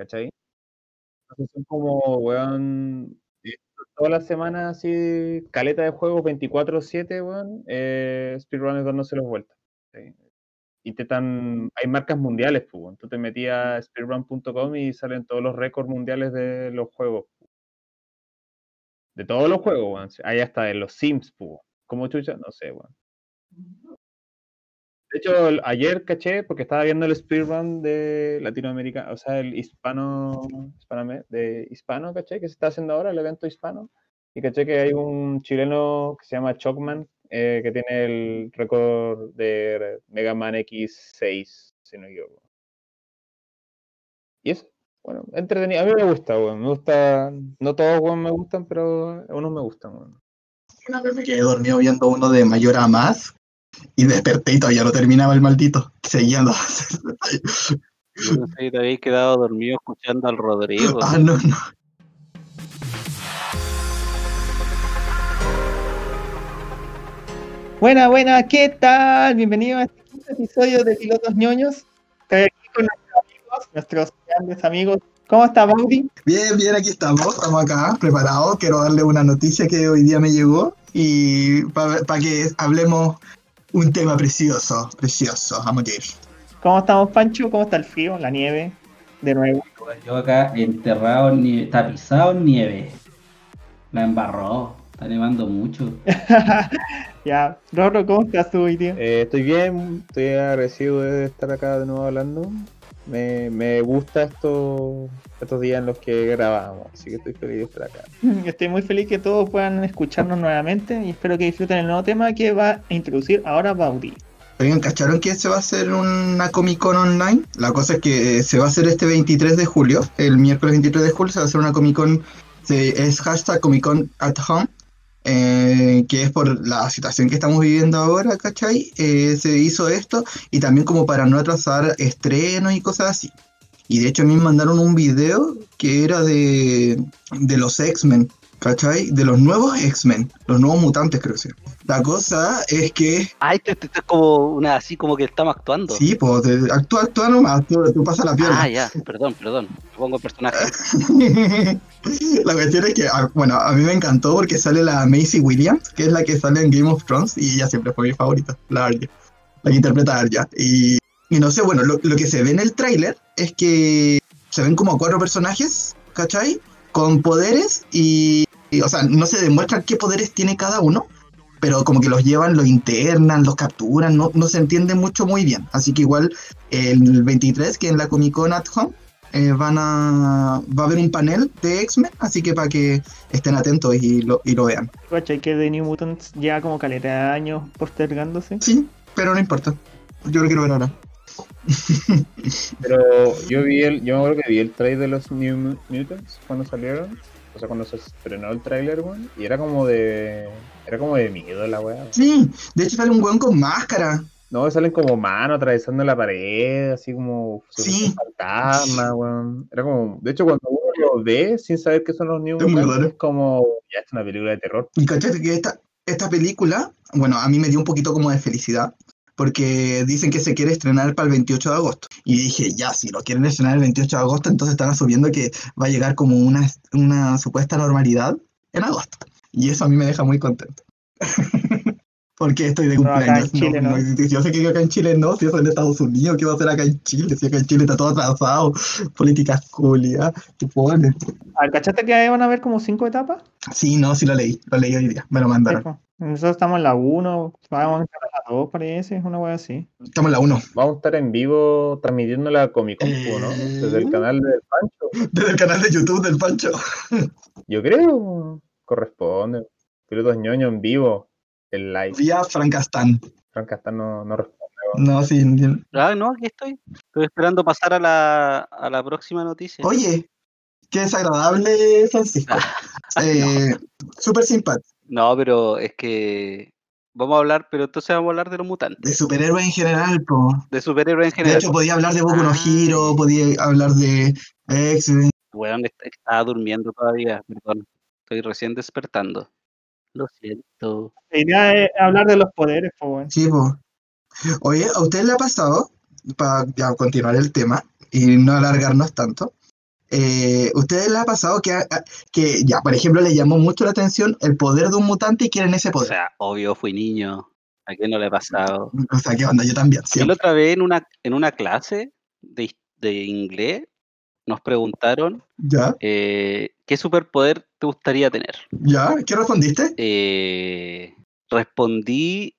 ¿cachai? Entonces son como, weón, eh, todas las semanas así, caleta de juegos 24-7, weón, eh, speedrunners dándose las vueltas. ¿sí? Intentan, hay marcas mundiales, pues, weón. tú te metías a speedrun.com y salen todos los récords mundiales de los juegos. De todos los juegos, weón. Hay hasta de los Sims, pues. ¿Cómo chucha? No sé, weón. De hecho, ayer caché, porque estaba viendo el speedrun de Latinoamérica, o sea, el hispano, de hispano, caché, que se está haciendo ahora, el evento hispano. Y caché que hay un chileno que se llama Chocman, eh, que tiene el récord de Mega Man X6, si no equivoco. Y eso, bueno, entretenido. A mí me gusta, weón. Me gusta, no todos, weón, me gustan, pero unos me gustan, weón. Una vez me quedé dormido viendo uno de mayor a más, y desperté y todavía no terminaba el maldito. Seguía Yo no sé, te habéis quedado dormido escuchando al Rodrigo. Ah, no, no. Buena, buena, ¿qué tal? Bienvenido a este quinto episodio de Pilotos ñoños. Estoy aquí con nuestros amigos, nuestros grandes amigos. ¿Cómo está, Baudi? Bien, bien, aquí estamos, estamos acá, preparados. Quiero darle una noticia que hoy día me llegó y para que hablemos un tema precioso, precioso, a morir. ¿Cómo estamos, Pancho? ¿Cómo está el frío, la nieve? De nuevo. Yo acá enterrado, en tapizado en nieve. La embarró, está nevando mucho. ya, Rorro, ¿cómo estás tú hoy, tío? Eh, estoy bien, estoy agradecido de estar acá de nuevo hablando. Me, me gusta esto, estos días en los que grabamos, así que estoy feliz de estar acá. Estoy muy feliz que todos puedan escucharnos nuevamente y espero que disfruten el nuevo tema que va a introducir ahora Baudi. Oigan, ¿cacharon que se va a hacer una Comic Con online? La cosa es que eh, se va a hacer este 23 de julio, el miércoles 23 de julio se va a hacer una Comic Con, es hashtag Comic Con at Home, eh, que es por la situación que estamos viviendo ahora, ¿cachai? Eh, se hizo esto y también como para no atrasar estrenos y cosas así. Y de hecho a mí me mandaron un video que era de, de los X-Men, ¿cachai? De los nuevos X-Men, los nuevos mutantes creo que sea. La cosa es que... Ah, esto, es como una así como que estamos actuando. Sí, pues actúa, actúa nomás, tú, tú pasas la pierna. Ah, ya, perdón, perdón, pongo el personaje. la cuestión es que, ah, bueno, a mí me encantó porque sale la Macy Williams, que es la que sale en Game of Thrones, y ella siempre fue mi favorita, la Arya, la que interpreta a Arya. Y y no sé, bueno, lo, que se ve en el tráiler es que se ven como cuatro personajes, ¿cachai? Con poderes y, o sea, no se demuestra qué poderes tiene cada uno, pero como que los llevan, los internan, los capturan, no, no se entiende mucho muy bien. Así que igual el 23, que en la Comic Con at Home, eh, van a, va a haber un panel de X-Men, así que para que estén atentos y lo, y lo vean. ¿Cachai que The New Mutants ya como caleta de años postergándose? Sí, pero no importa. Yo lo quiero ver ahora. Pero yo vi el, yo me acuerdo que vi el trailer de los New Mutants cuando salieron, o sea cuando se estrenó el trailer, weón, y era como de, era como de miedo la weá. Sí, de hecho sale un weón con máscara. No, salen como manos atravesando la pared, así como sí. fantasma, weón. Era como, de hecho cuando uno lo ve sin saber que son los New Mutants, es como, ya es una película de terror. Y cachate que esta, esta película, bueno, a mí me dio un poquito como de felicidad, porque dicen que se quiere estrenar para el 28 de agosto. Y dije, ya, si lo quieren estrenar el 28 de agosto, entonces están asumiendo que va a llegar como una, una supuesta normalidad en agosto. Y eso a mí me deja muy contento. porque estoy de cumpleaños. No, yo sé que acá en Chile no, si eso en Estados Unidos, ¿qué va a hacer acá en Chile? Si acá en Chile está todo atrasado, políticas culias, ¿qué pones? ¿Cachaste que van a haber como cinco etapas? Sí, no, sí lo leí, lo leí hoy día, me lo mandaron. Nosotros estamos en la 1, vamos a estar en la 2, parece, es una wea así. Estamos en la 1. Vamos a estar en vivo transmitiendo la Comic Con, ¿no? Desde el canal del Pancho. Desde el canal de YouTube del Pancho. Yo creo, corresponde. Pilotos ñoño en vivo, el live. Vía Francastán. Francastán no, no responde. No, sí. Ah, no, aquí estoy. Estoy esperando pasar a la, a la próxima noticia. Oye, qué desagradable, Francisco. eh, Súper simpático. No, pero es que vamos a hablar, pero entonces vamos a hablar de los mutantes. De superhéroes en general, po. De superhéroes en general. De hecho, podía hablar de Boku no Hero, podía hablar de X-Men. Bueno, estaba durmiendo todavía, perdón. Estoy recién despertando. Lo siento. La idea es hablar de los poderes, po. Sí, po. Oye, ¿a usted le ha pasado, para continuar el tema y no alargarnos tanto, eh, ¿ustedes les ha pasado que, a- a- que, ya, por ejemplo, les llamó mucho la atención el poder de un mutante y quieren ese O poder? sea, obvio, fui niño. ¿A quién no le ha pasado? O sea, ¿qué onda? Yo también, Y la otra vez en una, en una clase de, de inglés nos preguntaron ¿Ya? eh, ¿qué superpoder te gustaría tener? ¿Ya? ¿Qué respondiste? Eh, respondí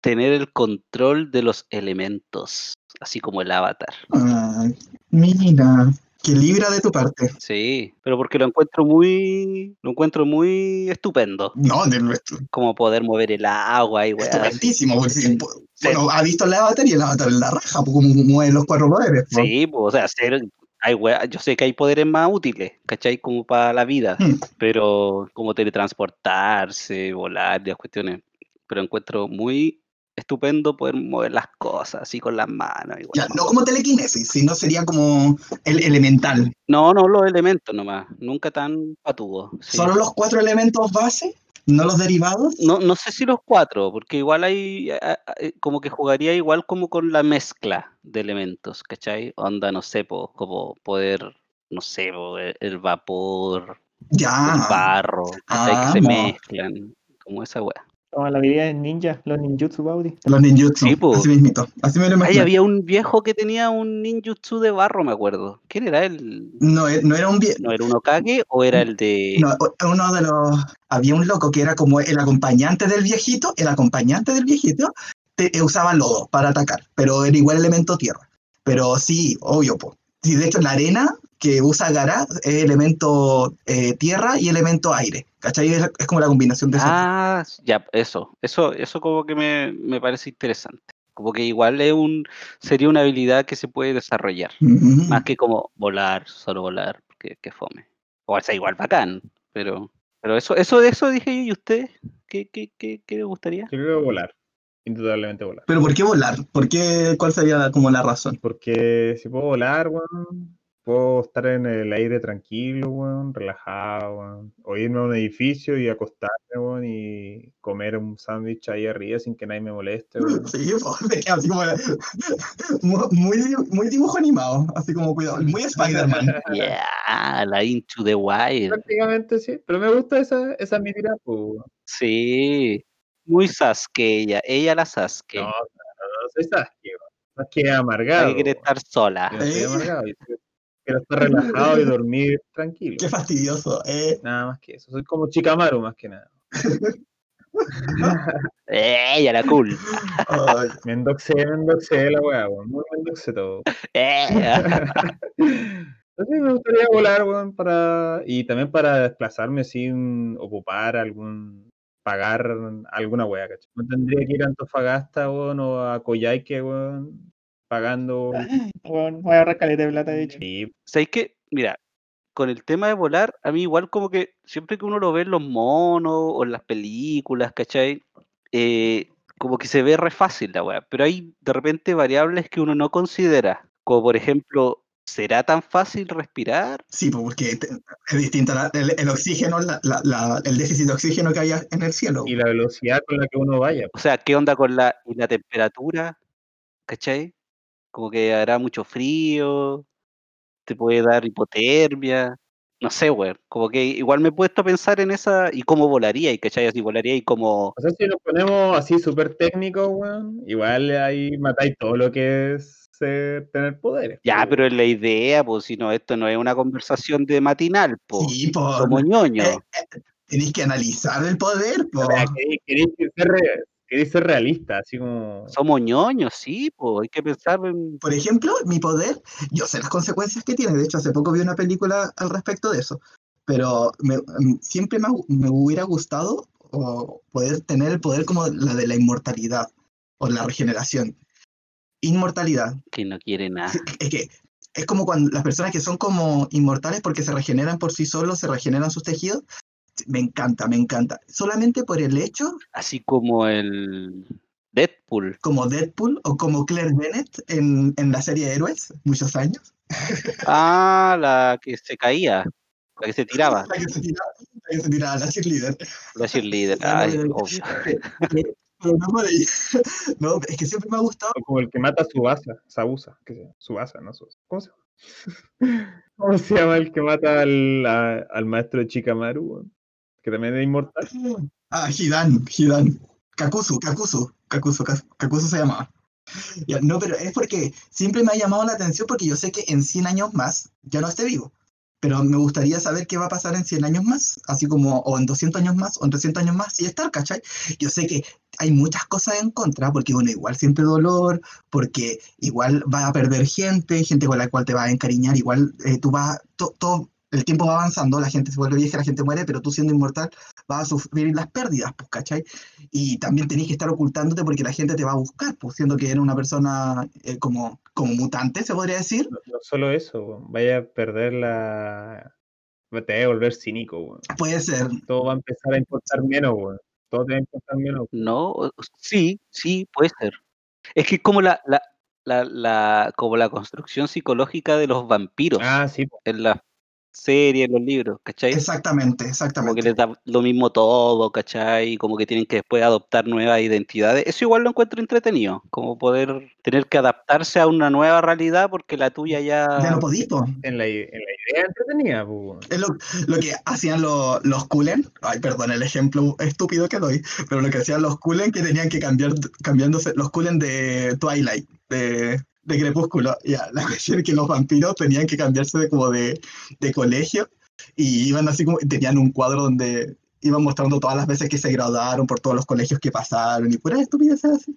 tener el control de los elementos, así como el avatar. Ay, mira, qué libra de tu parte. Sí, pero porque lo encuentro muy, lo encuentro muy estupendo, No, de nuestro. como poder mover el agua y weá. Estupendísimo, porque Sí. bueno, ha visto el avatar y el avatar en la raja, como mueve los cuatro poderes. pues. Sí, pues, o sea, ser, hay weá- yo sé que hay poderes más útiles, ¿cachai? Como para la vida, Mm. pero como teletransportarse, volar, las cuestiones, pero encuentro muy estupendo poder mover las cosas así con las manos. Ya, weá. no como telequinesis, sino sería como el elemental. No, no los elementos nomás, nunca tan patudo. sí. ¿Solo los cuatro elementos base? ¿No los derivados? No, no sé si los cuatro, porque igual hay, eh, como que jugaría igual como con la mezcla de elementos, ¿cachai? Onda, no sé, po, como poder, no sé, po, el, el vapor, el barro. Ah, que se mezclan, como esa wea. Como la habilidad de ninja, los ninjutsu Baudi. Los ninjutsu. Sí, po. Así mismito. Así me lo Ahí imagino. había un viejo que tenía un ninjutsu de barro, me acuerdo. ¿Quién era él? No, e- no era un viejo. ¿No era un Okage o era el de...? No, uno de los. Había un loco que era como el acompañante del viejito. El acompañante del viejito te- eh, usaba lodo para atacar, pero era igual elemento tierra. Pero sí, obvio, po. Sí, de hecho, la arena que usa Gara es elemento eh, tierra y elemento aire. ¿Cachai? Es, es como la combinación de esos. Ah, ya, eso, eso, eso como que me, me parece interesante. Como que igual es un, sería una habilidad que se puede desarrollar, más que como volar, solo volar, que, que fome. O sea, igual bacán, pero, pero eso, eso, eso dije yo, ¿y usted? ¿Qué, qué, qué, qué le gustaría? Yo creo que volar. Indudablemente volar. Pero ¿por qué volar? ¿Por qué? ¿Cuál sería como la razón? Porque si puedo volar, weón, puedo estar en el aire tranquilo, weón, relajado, weón. O irme a un edificio y acostarme, weón, y comer un sándwich ahí arriba sin que nadie me moleste, weón. Sí, así como mu- muy, muy dibujo animado, así como cuidado, muy Spider-Man. Yeah, la Into the Wild. Prácticamente sí, pero me gusta esa, esa mi tirada, pues, weón. Sí, muy Sasuke ella, ella la Sasuke. No, no, no soy Sasuke, weón. Sasuke amargado. que weón. estar sola. Yo no soy ¿Eh? amargado, quiero estar relajado y dormir tranquilo. Qué fastidioso. Eh. Nada más que eso. Soy como Chikamaru más que nada. Ella la cool. Ay, Me endoxé, me endoxé la weá, weón. Muy me endoxé todo. Ella. Entonces me gustaría volar, weón, para. Y también para desplazarme sin ocupar algún. pagar alguna weá, ¿cachai? No tendría que ir a Antofagasta, weón, o a Coyhaique, weón, pagando. Bueno, voy a ahorrar caleta de plata, de hecho. Sí, ¿Sabéis qué? Mira, con el tema de volar, a mí igual como que siempre que uno lo ve en los monos o en las películas, ¿cachai? Eh, como que se ve re fácil la weá, pero hay de repente variables que uno no considera, como por ejemplo, ¿será tan fácil respirar? Sí, porque es distinto la- el, el oxígeno, la- la- la- el déficit de oxígeno que hay en el cielo. y la velocidad con la que uno vaya. O sea, ¿qué onda con la, y la temperatura? ¿Cachai? Como que hará mucho frío, te puede dar hipotermia, no sé, weón. Como que igual me he puesto a pensar en esa, y cómo volaría, y cachai, así volaría y como, O sea, si nos ponemos así súper técnicos, weón, igual ahí matáis todo lo que es ser- tener poderes. ya, pero es la idea, pues si no, esto no es una conversación de matinal, pues. Sí, pues, Somos ñoños. eh, tenéis que analizar el poder, pues. O sea, queréis, queréis ser, re- queréis ser realista, así como. Somos ñoños, sí, pues hay que pensar en... Por ejemplo, mi poder, yo sé las consecuencias que tiene. De hecho, hace poco vi una película al respecto de eso. Pero me- mm, siempre me, me hubiera gustado o poder tener el poder como la de la inmortalidad o la regeneración. Inmortalidad. que no quiere nada. Es que es como cuando las personas que son como inmortales porque se regeneran por sí solos, se regeneran sus tejidos. Me encanta, me encanta. Solamente por el hecho, Así como el Deadpool. como Deadpool o como Claire Bennett en, en la serie Héroes, muchos años. Ah, la que se caía, la que se tiraba, La que se tiraba, la que se tiraba, la cheerleader. la cheerleader. La- Ay, la- la- obvio. Pero no por ahí. No, es que siempre me ha gustado. o como el que mata a Subasa, Sabusa, que se llama, Subasa, no Subasa. ¿Cómo se llama? ¿Cómo se llama el que mata al, a- al maestro de Chikamaru? Que también es inmortal. Ah, Hidan, Hidan. Kakuzu, Kakuzu, Kakuzu, Kakuzu se llamaba. Ya, no, pero es porque siempre me ha llamado la atención porque yo sé que en 100 años más ya no esté vivo. Pero me gustaría saber qué va a pasar en 100 años más, así como, o en 200 años más, o en 300 años más, y estar, ¿cachai? Yo sé que hay muchas cosas en contra, porque, bueno, igual siente dolor, porque igual va a perder gente, gente con la cual te vas a encariñar, igual eh, tú vas, to- todo, el tiempo va avanzando, la gente se vuelve vieja, la gente muere, pero tú siendo inmortal vas a sufrir las pérdidas, pues, ¿cachai? Y también tenés que estar ocultándote porque la gente te va a buscar, pues, siendo que eres una persona eh, como, como mutante, se podría decir. No, no solo eso, vaya a perder la. Te va a volver cínico, weón. Puede ser, Todo va a empezar a importar menos, weón. Todo te va a importar menos. No, sí, sí, puede ser. Es que es como la, la, la, la- como la construcción psicológica de los vampiros Ah, sí, en la serie, en los libros, ¿cachai? exactamente, Como que exactamente. les da lo mismo todo, ¿cachai? Y como que tienen que después adoptar nuevas identidades. Eso igual lo encuentro entretenido, como poder tener que adaptarse a una nueva realidad porque la tuya Ya ya... no podís, po. en la, en la idea entretenida. Es lo, lo que hacían lo- los Kulen, ay, perdón el ejemplo estúpido que doy, pero lo que hacían los Kulen que tenían que cambiar, cambiándose, los Kulen de Twilight, de, de Crepúsculo, ya, la cuestión es que los vampiros tenían que cambiarse de, como de, de colegio y iban así como, tenían un cuadro donde iban mostrando todas las veces que se graduaron por todos los colegios que pasaron y puras estupideces así.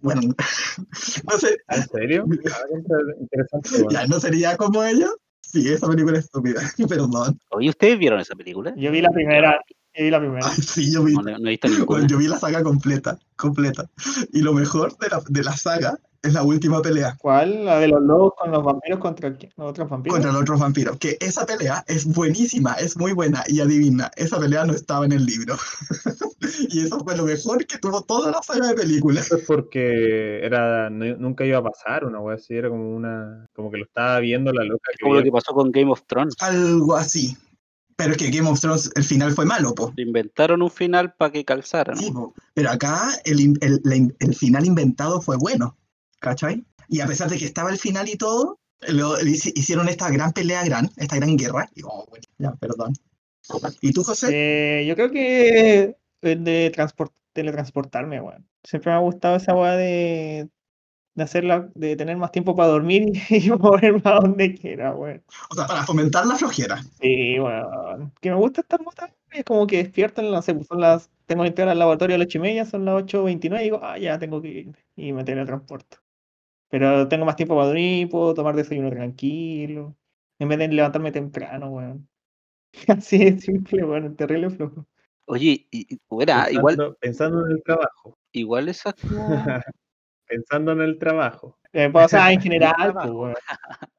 Bueno, no sé, ¿Ah, ¿En serio? Ah, interesante, weón. ya no sería como ellos. Sí, esa película es estúpida, perdón. Oye, ¿ustedes vieron esa película? Yo vi la primera, vi la primera. Ay, sí, yo vi, No, no he visto Bueno, yo vi la saga completa, completa. Y lo mejor de la, de la saga es la última pelea ¿Cuál? La de los lobos con los vampiros contra los otros vampiros. contra los otros vampiros. Que esa pelea es buenísima, es muy buena. Y adivina, esa pelea no estaba en el libro. y eso fue lo mejor que tuvo toda la saga de películas. Eso es porque era, no- nunca iba a pasar una wea así, era como una, como que lo estaba viendo la loca que Como lo que pasó con Game of Thrones. Algo así. Pero es que Game of Thrones, el final fue malo, po. Inventaron un final para que calzara, ¿no? Sí, po. Pero acá el, el- el final inventado fue bueno. ¿Cachai? Y a pesar de que estaba el final y todo, lo, hicieron esta gran pelea, gran, esta gran guerra. Y, oh, bueno, ya, perdón. ¿Y tú, José? Eh, yo creo que el de transport, teletransportarme, weón. Siempre me ha gustado esa weá de, de hacerla, de tener más tiempo para dormir y, moverme a donde quiera, weón. O sea, para fomentar la flojera. Sí, weón. Que me gusta estar botando, es como que despierto, no sé, pues son las, tengo que entrar al laboratorio a las ocho y media, son las 8.29 y digo, ah, ya tengo que irme. Y me teletransporto. Pero tengo más tiempo para dormir, puedo tomar desayuno tranquilo, en vez de levantarme temprano, weón. Así de simple, weón, terrible flojo. Oye, y, y- buena, pensando, igual, pensando en el trabajo, igual esa es como... pensando en el trabajo. Eh, pues, o sea, en general, pues.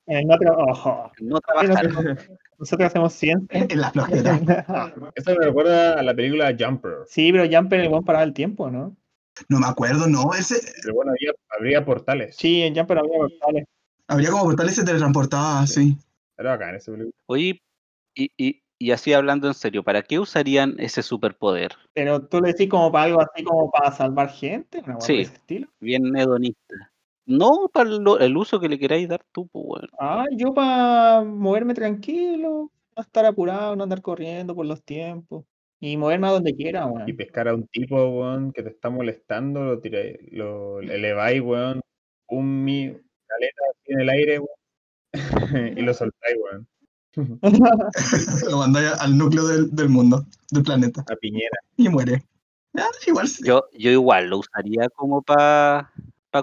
En no tra- ojo. No Sí, trabajar. nosotros, nosotros hacemos ciencia. En la flojera. Eso me recuerda a la película Jumper. Sí, pero Jumper el buen paraba el tiempo, ¿no? No me acuerdo, no. Ese, Pero bueno, había, habría portales. Sí, en Jumper había portales. habría como portales se teletransportaba así. Era bacán esa película. Oye, y, y, y así hablando en serio, ¿para qué usarían ese superpoder? Pero tú le decís como para algo así como para salvar gente, por Sí. ese estilo. Bien hedonista. No para lo- el uso que le queráis dar tú, pues, weón. Ah, yo para moverme tranquilo, no estar apurado, no andar corriendo por los tiempos. Y moverme a donde quiera, Y weón. pescar a un tipo, weón, que te está molestando, lo tiráis, lo eleváis, weón, un mi caleta así en el aire, weón, y lo soltáis, weón, Lo mandáis al núcleo del, del mundo, del planeta. a Piñera. Y muere. Ah, igual sí. Yo, yo igual lo usaría como para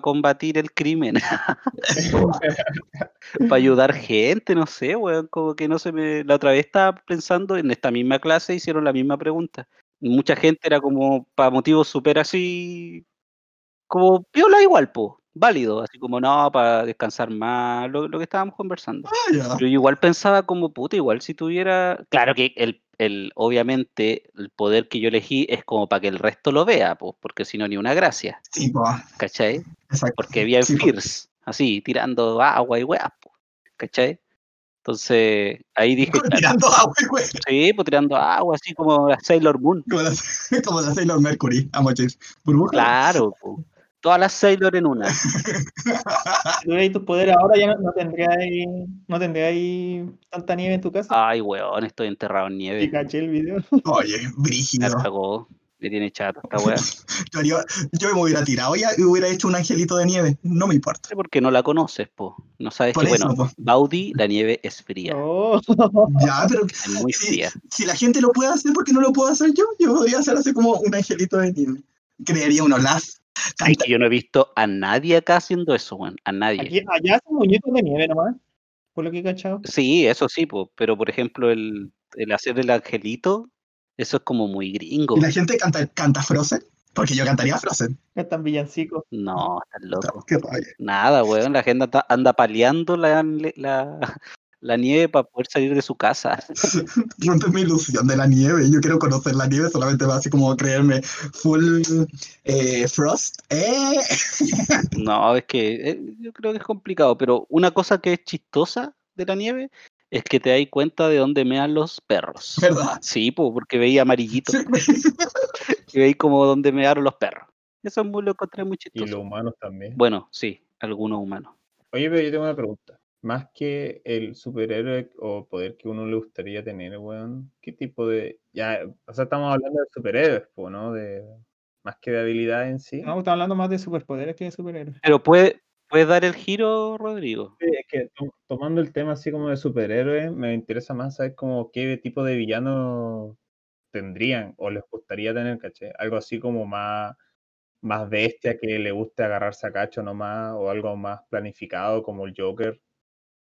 combatir el crimen, para ayudar gente, no sé, weón, como que no se me... La otra vez estaba pensando, en esta misma clase hicieron la misma pregunta. Mucha gente era como para motivos súper así, como piola igual, po, válido, así como no, para descansar más, lo, lo que estábamos conversando. Ah, yo igual pensaba como puta, igual si tuviera. Claro que el, el, obviamente el poder que yo elegí es como para que el resto lo vea, pues, porque si no, ni una gracia, Sí, po. ¿cachai? Exacto. Porque había Sí, po. Fierce, así, tirando agua y weas, po, ¿cachai? Entonces, ahí dije, Tirando agua, güey. sí, pues tirando agua, así como la Sailor Moon. Como la, como la Sailor Mercury. Burbuja. Claro, po. Todas las Sailor en una. Si tuvierais tus poderes ahora ya no, no tendríais no tendríais tanta nieve en tu casa. Ay, weón, estoy enterrado en Y nieve. caché el video. Oye, Me brígido. cagó. Me tiene chato esta weá. Yo, me hubiera tirado ya y hubiera hecho un angelito de nieve. No me importa. sé por qué no la conoces, po. No sabes Por que, eso, bueno, po. Baudi, la nieve es fría. Oh. Ya, pero Es muy fría. si la gente lo puede hacer, ¿por qué no lo puedo hacer yo? Yo podría hacer así como un angelito de nieve. Crearía unos las. Ay, que yo no he visto a nadie acá haciendo eso, weón. A nadie. Aquí, allá hacen muñecos de nieve nomás. Por lo que he cachado. Sí, eso sí, po. Pero por ejemplo, el, el hacer el angelito, eso es como muy gringo. Y la gente canta, canta Frozen, porque yo cantaría Frozen. Están villancicos. No, estás loco. Qué rabia. Nada, weón. La gente anda, anda paleando la, la, la nieve para poder salir de su casa. Rompes mi ilusión de la nieve. Yo quiero conocer la nieve, solamente va así como creerme full eh, Frost. Eh. No, es que eh, yo creo que es complicado, pero una cosa que es chistosa de la nieve es que te das cuenta de dónde mean los perros. ¿Verdad? Sí, po, porque veía amarillito Sí. y veis como dónde mearon los perros. Eso es muy lo encontré muy Y chistoso. los humanos también. Bueno, sí, algunos humanos. Oye, pero yo tengo una pregunta. Más que el superhéroe o poder que uno le gustaría tener, weón, ¿qué tipo de... Ya, o sea, estamos hablando de superhéroes, po, ¿no? De... Más que de habilidad en sí. No, estamos hablando más de superpoderes que de superhéroes. Pero puede, puede dar el giro, Rodrigo. Sí, Es que to- tomando el tema así como de superhéroes, me interesa más saber como qué tipo de villano tendrían o les gustaría tener, ¿caché? Algo así como más, más bestia que le guste agarrarse a cacho nomás, o algo más planificado como el Joker,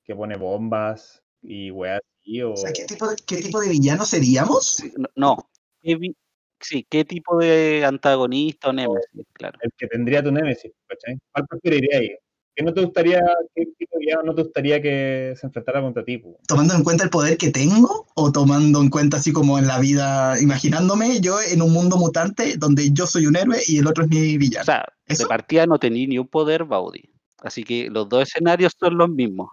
que pone bombas y weas así, o O sea, ¿qué tipo de, qué tipo de villano seríamos? No, no. ¿Qué vi- sí, ¿qué tipo de antagonista o némesis? Claro. el que tendría tu Némesis, ¿cachai? ¿Cuál preferirías ahí? ¿Qué no te gustaría, qué tipo de villano no te gustaría que se enfrentara contra ti? ¿Tomando en cuenta el poder que tengo? ¿O tomando en cuenta así como en la vida, imaginándome yo en un mundo mutante donde yo soy un héroe y el otro es mi O villano? sea, de ¿Eso? partida no tenía ni un poder Baudi. Así que los dos escenarios son los mismos.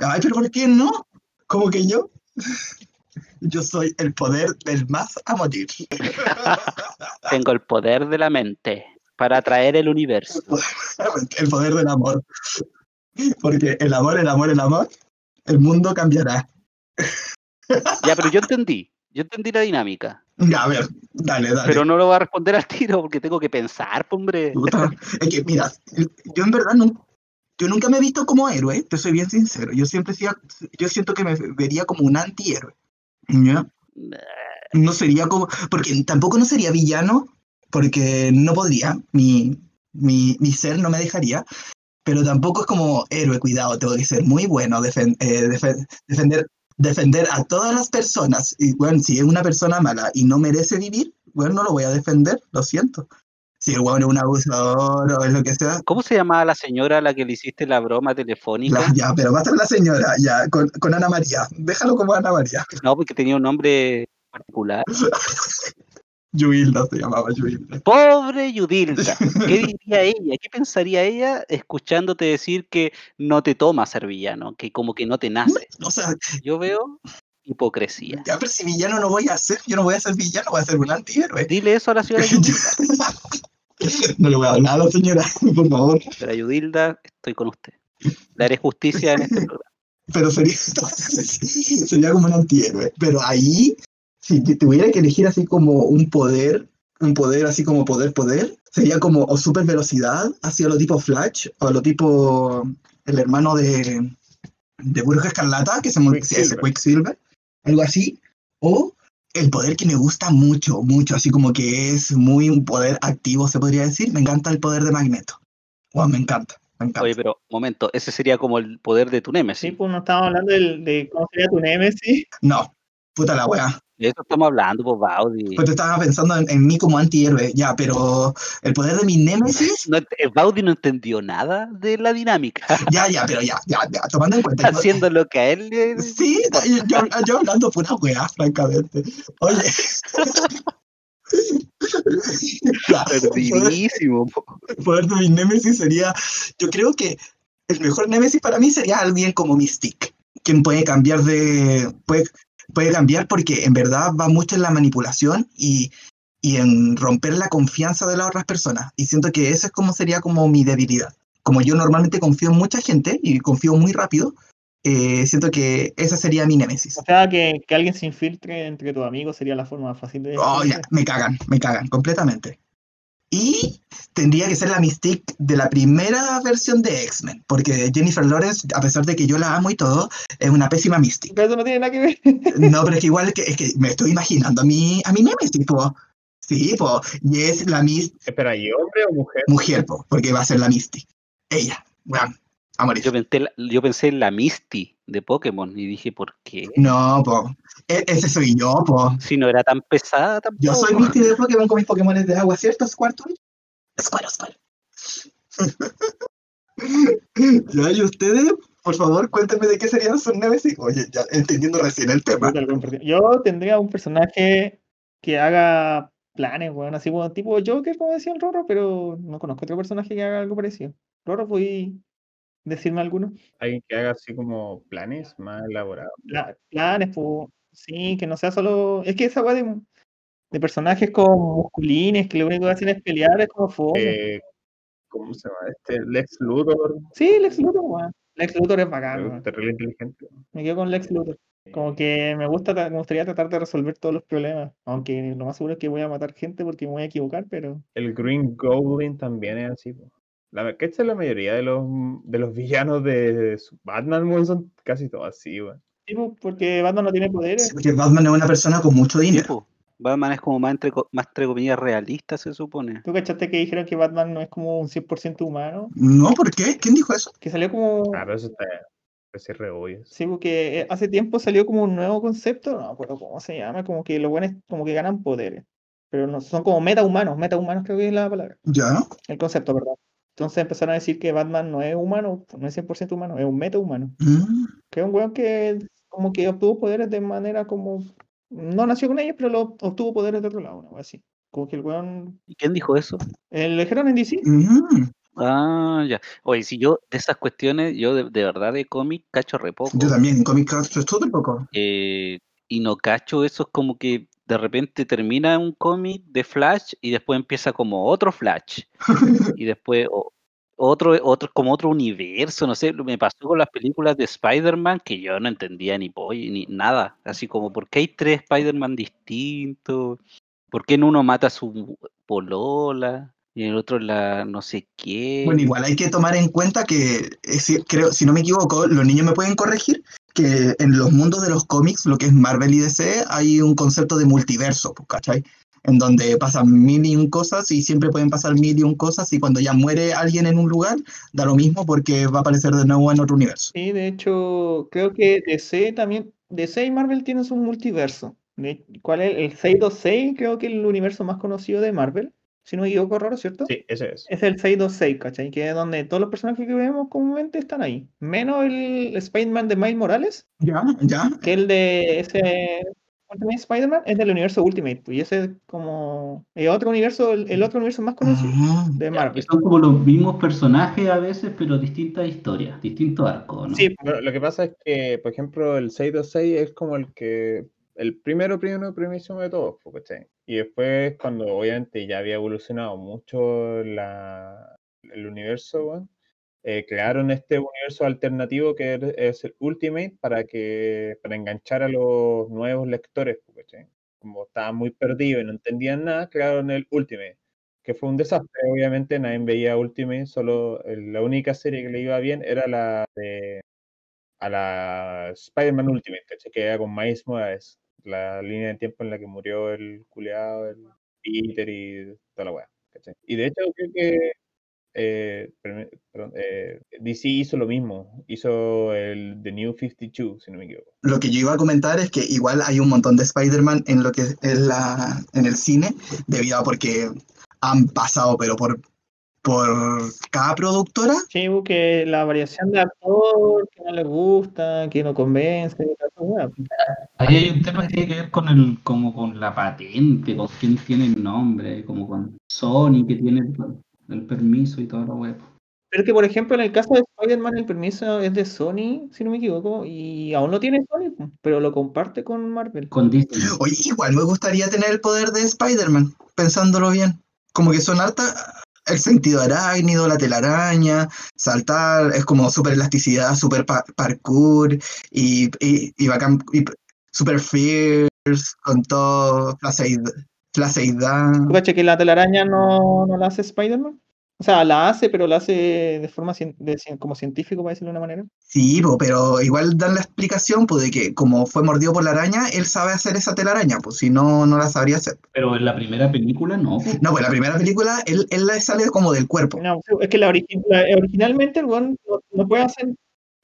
Ay, pero ¿por qué no? ¿Cómo que yo? Yo soy el poder del más a morir. Tengo el poder de la mente para atraer el universo. El poder del amor. Porque el amor, el amor, el amor, el mundo cambiará. Ya, pero yo entendí. Yo entendí la dinámica. Ya, a ver, dale, dale. Pero no lo voy a responder al tiro porque tengo que pensar, hombre. Puta, Es que, mira, yo en verdad no, yo nunca me he visto como héroe, te soy bien sincero. Yo siempre decía, yo siento que me vería como un antihéroe. ¿ya? No sería como, porque tampoco no sería villano, porque no podría, mi, mi, mi ser no me dejaría, pero tampoco es como héroe, cuidado, tengo que ser muy bueno, defen- eh, defen- defender, defender a todas las personas. Y bueno, si es una persona mala y no merece vivir, bueno, no lo voy a defender, lo siento. Si el weón es un abusador o es lo que sea, ¿Cómo se llamaba la señora a la que le hiciste la broma telefónica? la- ya, pero va a ser la señora, ya, con, con Ana María. Déjalo como Ana María. No, porque tenía un nombre particular. Yuilda se llamaba Yuilda. Pobre Yudilda. ¿Qué diría ella? ¿Qué pensaría ella escuchándote decir que no te toma ser villano? Que como que no te nace. O sea, Yo veo hipocresía. ya, pero si villano no voy a ser, yo no voy a ser villano, voy a ser un antihéroe. Dile eso a la señora Yudilda. No le voy a hablar a la señora, por favor. Señora Yudilda, estoy con usted. Le haré justicia en este programa. Pero sería, sería como un antihéroe. Pero ahí, si te- tuviera que elegir así como un poder, un poder así como poder, poder, sería como o super velocidad, así a lo tipo Flash, o a lo tipo el hermano de, de Bruja Escarlata, que se ese Quicksilver. Quicksilver, algo así, o el poder que me gusta mucho, mucho, así como que es muy un poder activo, se podría decir, me encanta el poder de Magneto. Wow, me encanta, me encanta. Oye, pero, momento, ese sería como el poder de tu Sí, Némesis. pues no estamos hablando del- de cómo sería tu Nemesis. No, puta la wea. De eso estamos hablando, pues, Baudi. Pues te estaba pensando en, en mí como antihéroe, ya, pero el poder de mi némesis, No, eh, Baudi no entendió nada de la dinámica. ya, ya, pero ya, ya, ya, tomando en cuenta. yo- Haciendo lo que a él le... Sí, yo, yo- hablando pura weá, francamente. Oye. Ya, el poder- Perdidísimo. el poder de mi némesis sería, yo creo que el mejor némesis para mí sería alguien como Mystique, quien puede cambiar de, puede, puede cambiar porque en verdad va mucho en la manipulación y, y en romper la confianza de las otras personas. Y siento que esa es como sería como mi debilidad. Como yo normalmente confío en mucha gente y confío muy rápido, eh, siento que esa sería mi némesis. O sea, que, que alguien se infiltre entre tus amigos sería la forma fácil de... Oh, ya, me cagan, me cagan completamente. Y tendría que ser la Mystique de la primera versión de X-Men, porque Jennifer Lawrence, a pesar de que yo la amo y todo, es una pésima Mystique. Pero eso no tiene nada que ver. No, pero es que igual es que, es que me estoy imaginando a mi, a mi Nemesis, po. Sí, po. Y es la Miss Espera, ¿y hombre o mujer? mujer, po, porque va a ser la Mystic. Ella, weón. Yo pensé, yo pensé en la Misty de Pokémon y dije, ¿por qué? No, po. E- ese soy yo, po. Si no era tan pesada tampoco. Yo soy Misty de Pokémon con mis Pokémon de agua, ¿cierto, Squirtle? Squirtle, Squirtle. ya, y ustedes, por favor, cuéntenme de qué serían sus Nemesis. Oye, ya entendiendo recién el tema. Yo tendría un personaje que haga planes, weón, así como tipo Joker, como decía el Rorro, pero no conozco otro personaje que haga algo parecido. Rorro, ¿puedes decirme alguno? Alguien que haga así como planes más elaborados. Pla- planes, pues, sí, que no sea solo... Es que esa weá de, de personajes como musculines, que lo único que hacen es pelear, es como fome. Eh, ¿Cómo se llama? Este Lex Luthor, Sí, Lex Luthor, weón. Lex Luthor es bacán, terrible inteligente. Me quedo con Lex Luthor. Como que me gusta, me gustaría tratar de resolver todos los problemas. Aunque lo más seguro es que voy a matar gente porque me voy a equivocar, pero El Green Goblin también es así. po. La, que esta es la mayoría de los, de los villanos de Batman, son casi todos así, weón. Sí, porque Batman no tiene poderes. Sí, porque Batman es una persona con mucho dinero. Batman es como más entre, más entre comillas realista, se supone. ¿Tú cachaste que dijeron que Batman no es como un 100% humano? No, ¿por qué? ¿Quién dijo eso? Que salió como... Ah, pero eso está. Ese re obvio. Sí, porque eh, hace tiempo salió como un nuevo concepto, no me acuerdo cómo se llama, como que los buenos como que ganan poderes. Pero no, son como metahumanos, metahumanos creo que es la palabra, Ya. el concepto, ¿verdad? Entonces empezaron a decir que Batman no es humano, no es 100% humano, es un metahumano. Mm. Que es un weón que como que obtuvo poderes de manera como... No nació con ellos, pero lo, obtuvo poderes de otro lado, una así. Como que el weón... ¿Y quién dijo eso? lo dijeron en DC. Mm. Ah, ya. Oye, si yo de esas cuestiones, yo de, de verdad de cómic cacho re poco. Yo también, en Comic Cast esto tampoco. Eh, y no cacho eso es como que de repente termina un cómic de Flash y después empieza como otro Flash. y después otro, otro, como otro universo, no sé, me pasó con las películas de Spider-Man que yo no entendía ni polla, ni nada. Así como, ¿por qué hay tres Spider-Man distintos? ¿Por qué en uno mata a su polola? Y el otro la no sé qué. Bueno, igual hay que tomar en cuenta que, eh, si, creo, si no me equivoco, los niños me pueden corregir, que en los mundos de los cómics, lo que es Marvel y DC, hay un concepto de multiverso, pues, ¿cachai? En donde pasan mil y un cosas y siempre pueden pasar mil y un cosas y cuando ya muere alguien en un lugar, da lo mismo porque va a aparecer de nuevo en otro universo. Sí, de hecho, creo que DC también, DC y Marvel tienen su multiverso. ¿Cuál es? El 626, creo que es el universo más conocido de Marvel. Si no me equivoco, raro, ¿cierto? Sí, ese es. Es el 626, ¿cachai? Que es donde todos los personajes que vemos comúnmente están ahí. Menos el Spider-Man de Miles Morales, ¿Ya? ¿Ya? que el de ese Ultimate Spider-Man es del universo Ultimate. pues, Y ese es como el otro universo, el, el otro universo más conocido Ah, de Que Marvel. son como los mismos personajes a veces, pero distintas historias, distintos arcos, ¿no? Sí, Bueno, lo que pasa es que, por ejemplo, el 626 es como el que. El primero, primero, primísimo de todos, po, ¿cachai? Y después, cuando obviamente ya había evolucionado mucho la, el universo, eh, crearon este universo alternativo que er- es el Ultimate para que para enganchar a los nuevos lectores, po, ¿cachai? Como estaban muy perdidos y no entendían nada, crearon el Ultimate, que fue un desastre. Obviamente nadie veía Ultimate, solo el- la única serie que le iba bien era la de a la Spider-Man Ultimate. Que era con Miles Morales, la línea de tiempo en la que murió el culeado, el Peter y toda la weá. Y de hecho creo que eh, perdón, eh, DC hizo lo mismo, hizo el The New 52, si no me equivoco. Lo que yo iba a comentar es que igual hay un montón de Spider-Man en lo que es la, en el cine, debido a porque han pasado, pero por, por cada productora. Sí, que la variación de actor, que no le gusta, que no convence. Ahí hay un tema que tiene que ver con el, como con la patente, con quién tiene el nombre, como con Sony que tiene el, el permiso y toda la web. Pero que, por ejemplo, en el caso de Spider-Man el permiso es de Sony, si no me equivoco, y aún no tiene Sony, pero lo comparte con Marvel. Con Disney. Oye, igual me gustaría tener el poder de Spider-Man, pensándolo bien. Como que son harta el sentido arácnido, la telaraña, saltar, es como super elasticidad, super pa- parkour y, y, y super fierce, con todo, placeid- placeidad. ¿Tú caché que la telaraña no, no la hace Spider-Man? O sea, la hace, pero la hace de forma cien- de cien- como científico, para decirlo de una manera. Sí, pero igual dan la explicación pues, de que como fue mordido por la araña, él sabe hacer esa telaraña, pues si no, no la sabría hacer. Pero en la primera película no. No, pues la primera película, él, él le sale como del cuerpo. No, es que la, origi- la- originalmente el weón no, no puede hacer.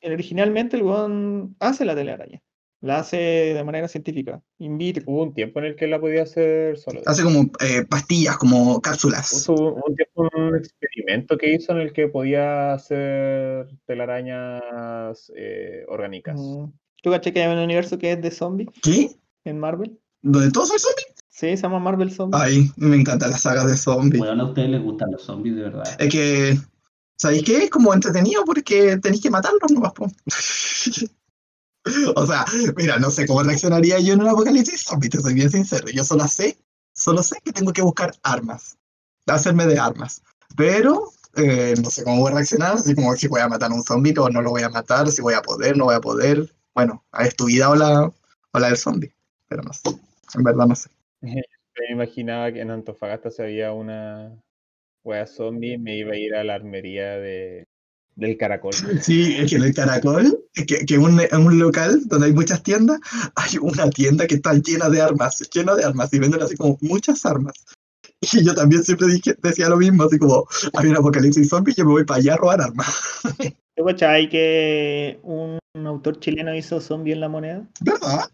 el- Originalmente el weón hace la telaraña. La hace de manera científica. In vitro. Hubo un tiempo en el que la podía hacer solo. Hace como eh, pastillas, como cápsulas. Hubo un tiempo un experimento que hizo en el que podía hacer telarañas eh, orgánicas. Mm. ¿Tú caché que hay un universo que es de zombies ¿Qué? en Marvel? ¿Donde todos son zombies? Sí, se llama Marvel Zombies. Ay, me encantan las sagas de zombies. Bueno, a ustedes les gustan los zombies de verdad. Es que, ¿sabéis qué? Es como entretenido porque tenéis que matarlos nomás. O sea, mira, no sé cómo reaccionaría yo en un apocalipsis zombie, te soy bien sincero. Yo solo sé, solo sé que tengo que buscar armas, hacerme de armas. Pero eh, no sé cómo voy a reaccionar, así como si voy a matar a un zombie o no lo voy a matar, si voy a poder, no voy a poder. Bueno, es tu o la, o la del zombie, pero no sé. En verdad no sé. Me imaginaba que en Antofagasta si había una wea zombie, me iba a ir a la armería de, del caracol. Sí, es que en el Caracol, es que, que un, en un local donde hay muchas tiendas, hay una tienda que está llena de armas, llena de armas, y venden así como muchas armas. Y yo también siempre dije, decía lo mismo, así como, hay un apocalipsis zombie, yo me voy para allá a robar armas. ¿Tú cachai que un, un autor chileno hizo Zombie en la moneda? ¿Verdad?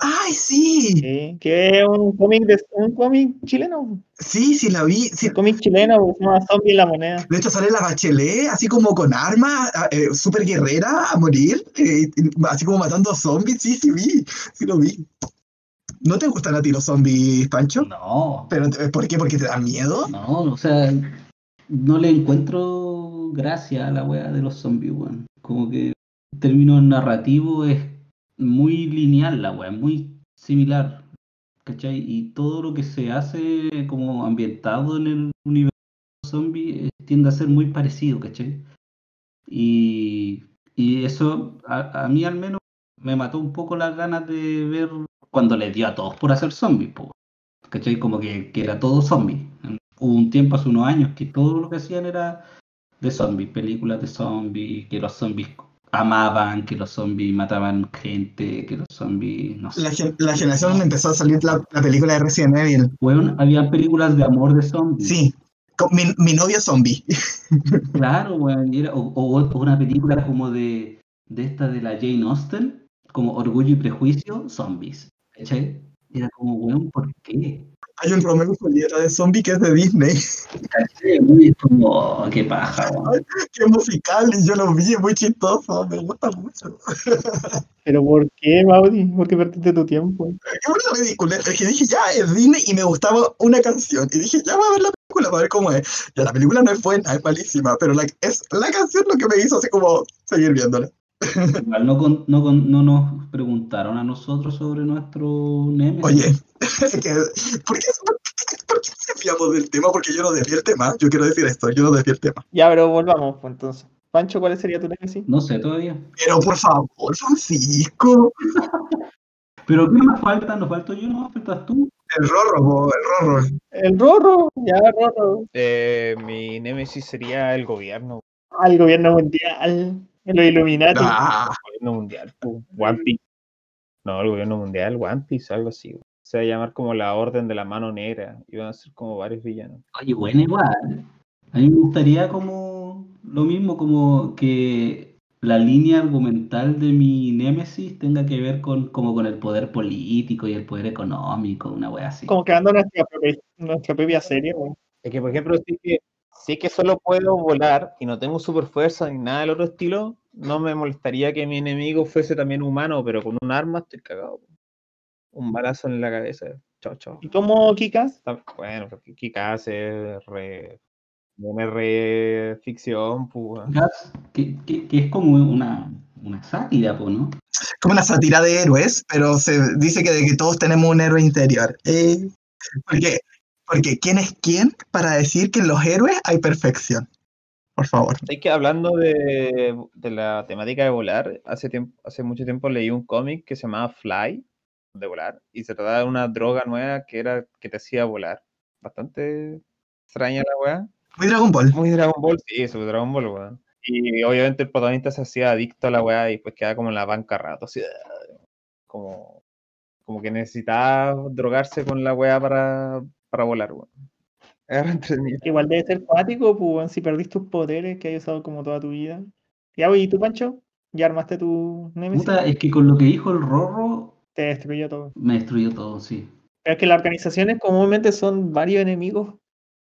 ¡Ay, sí! Sí, que es un cómic de un cómic chileno. Sí, sí, la vi. sí. Un cómic chileno llama Zombie en la moneda. De hecho, sale la Bachelet, así como con armas, ah, eh, súper guerrera a morir, eh, así como matando zombies. Sí, sí, vi, sí lo vi. ¿No te gustan a ti los zombies, Pancho? No, ¿Pero te- por qué? ¿Porque te dan miedo? no, o sea, no le encuentro gracia a la wea de los zombies, weón. Como que en términos narrativos es muy lineal la wea, muy similar. ¿Cachai? Y todo lo que se hace como ambientado en el universo zombie eh, tiende a ser muy parecido, ¿cachai? Y, y eso a, a mí al menos me mató un poco las ganas de ver cuando les dio a todos por hacer zombies. ¿cachai? Como que, que era todo zombie. Hubo un tiempo, hace unos años, que todo lo que hacían era de zombies, películas de zombies, que los zombies amaban, que los zombies mataban gente, que los zombies, no sé. La, gen- la generación donde empezó a salir la, la película de Resident Evil. Weón, había películas de amor de zombies. Sí, con mi, mi novio zombie. Claro, weón. y era- o, o- o una película como de, de esta de la Jane Austen, como Orgullo y Prejuicio, zombies. ¿Cachai? Era como, weón, ¿por qué? Hay un Romeo y Julieta de zombie que es de Disney, ¿Cachai? Y es como, qué paja, weón. es musical y yo lo vi, es muy chistoso, me gusta mucho. ¿Pero por qué, Maudi? ¿Por qué perdiste tu tiempo? Es una ridícula, es que dije, ya, es Disney y me gustaba una canción. Y dije, ya voy a ver la película para ver cómo es. Ya, la película no es buena, es malísima, pero la, es la canción lo que me hizo así como seguir viéndola. Igual no, con- no, con- no nos preguntaron a nosotros sobre nuestro Nemesis. Oye, que, ¿por qué, por, qué, por qué nos desviamos del tema? Porque yo no desvié el tema. Yo quiero decir esto, yo no desvié el tema. Ya, pero volvamos, pues entonces. Pancho, ¿cuál sería tu nemesis? No sé todavía. Pero por favor, Francisco. Pero ¿qué nos falta? ¿Nos falto yo? ¿No faltas tú? El Rorro, el Rorro. El Rorro, ya, Rorro. Eh, mi némesis sería el gobierno. Al gobierno mundial. Los Illuminati. Ah, El gobierno mundial. One Piece. No, el gobierno mundial, One Piece, algo así. Se va a llamar como la Orden de la Mano Negra. Y van a ser como varios villanos. Oye, bueno, igual. A mí me gustaría como lo mismo, como que la línea argumental de mi némesis tenga que ver con como con el poder político y el poder económico, una wea así. Como creando nuestra propia, nuestra propia serie, güey. Es que, por ejemplo, si es que, si es que solo puedo volar y no tengo super fuerza ni nada del otro estilo, no me molestaría que mi enemigo fuese también humano, pero con un arma estoy cagado. Un balazo en la cabeza. Chao, chao. ¿Y cómo Kikas? Bueno, porque Kikaz es re Un R ficción, pues. que, que- que es como una, una sátira, po, ¿no? como una sátira de héroes, pero se dice que de que todos tenemos un héroe interior. Eh, porque, porque ¿quién es quién para decir que en los héroes hay perfección? Por favor. Es que hablando de, de la temática de volar, hace tiempo, hace mucho tiempo leí un cómic que se llamaba Fly, de volar, y se trataba de una droga nueva que era que te hacía volar. Bastante extraña la weá. Muy Dragon Ball. Muy Dragon Ball, sí, eso, Dragon Ball, weón. Y obviamente el protagonista se hacía adicto a la weá y pues quedaba como en la banca rato, así, como, como que necesitaba drogarse con la weá para, para volar, weón. Igual debe ser cuático, pues, weón, si perdiste tus poderes que has usado como toda tu vida. Ya, oye, ¿y tú, Pancho? ¿Ya armaste tu Nemesis? Puta, es que con lo que dijo el Rorro Te destruyó todo. me destruyó todo, sí. Pero es que las organizaciones comúnmente son varios enemigos,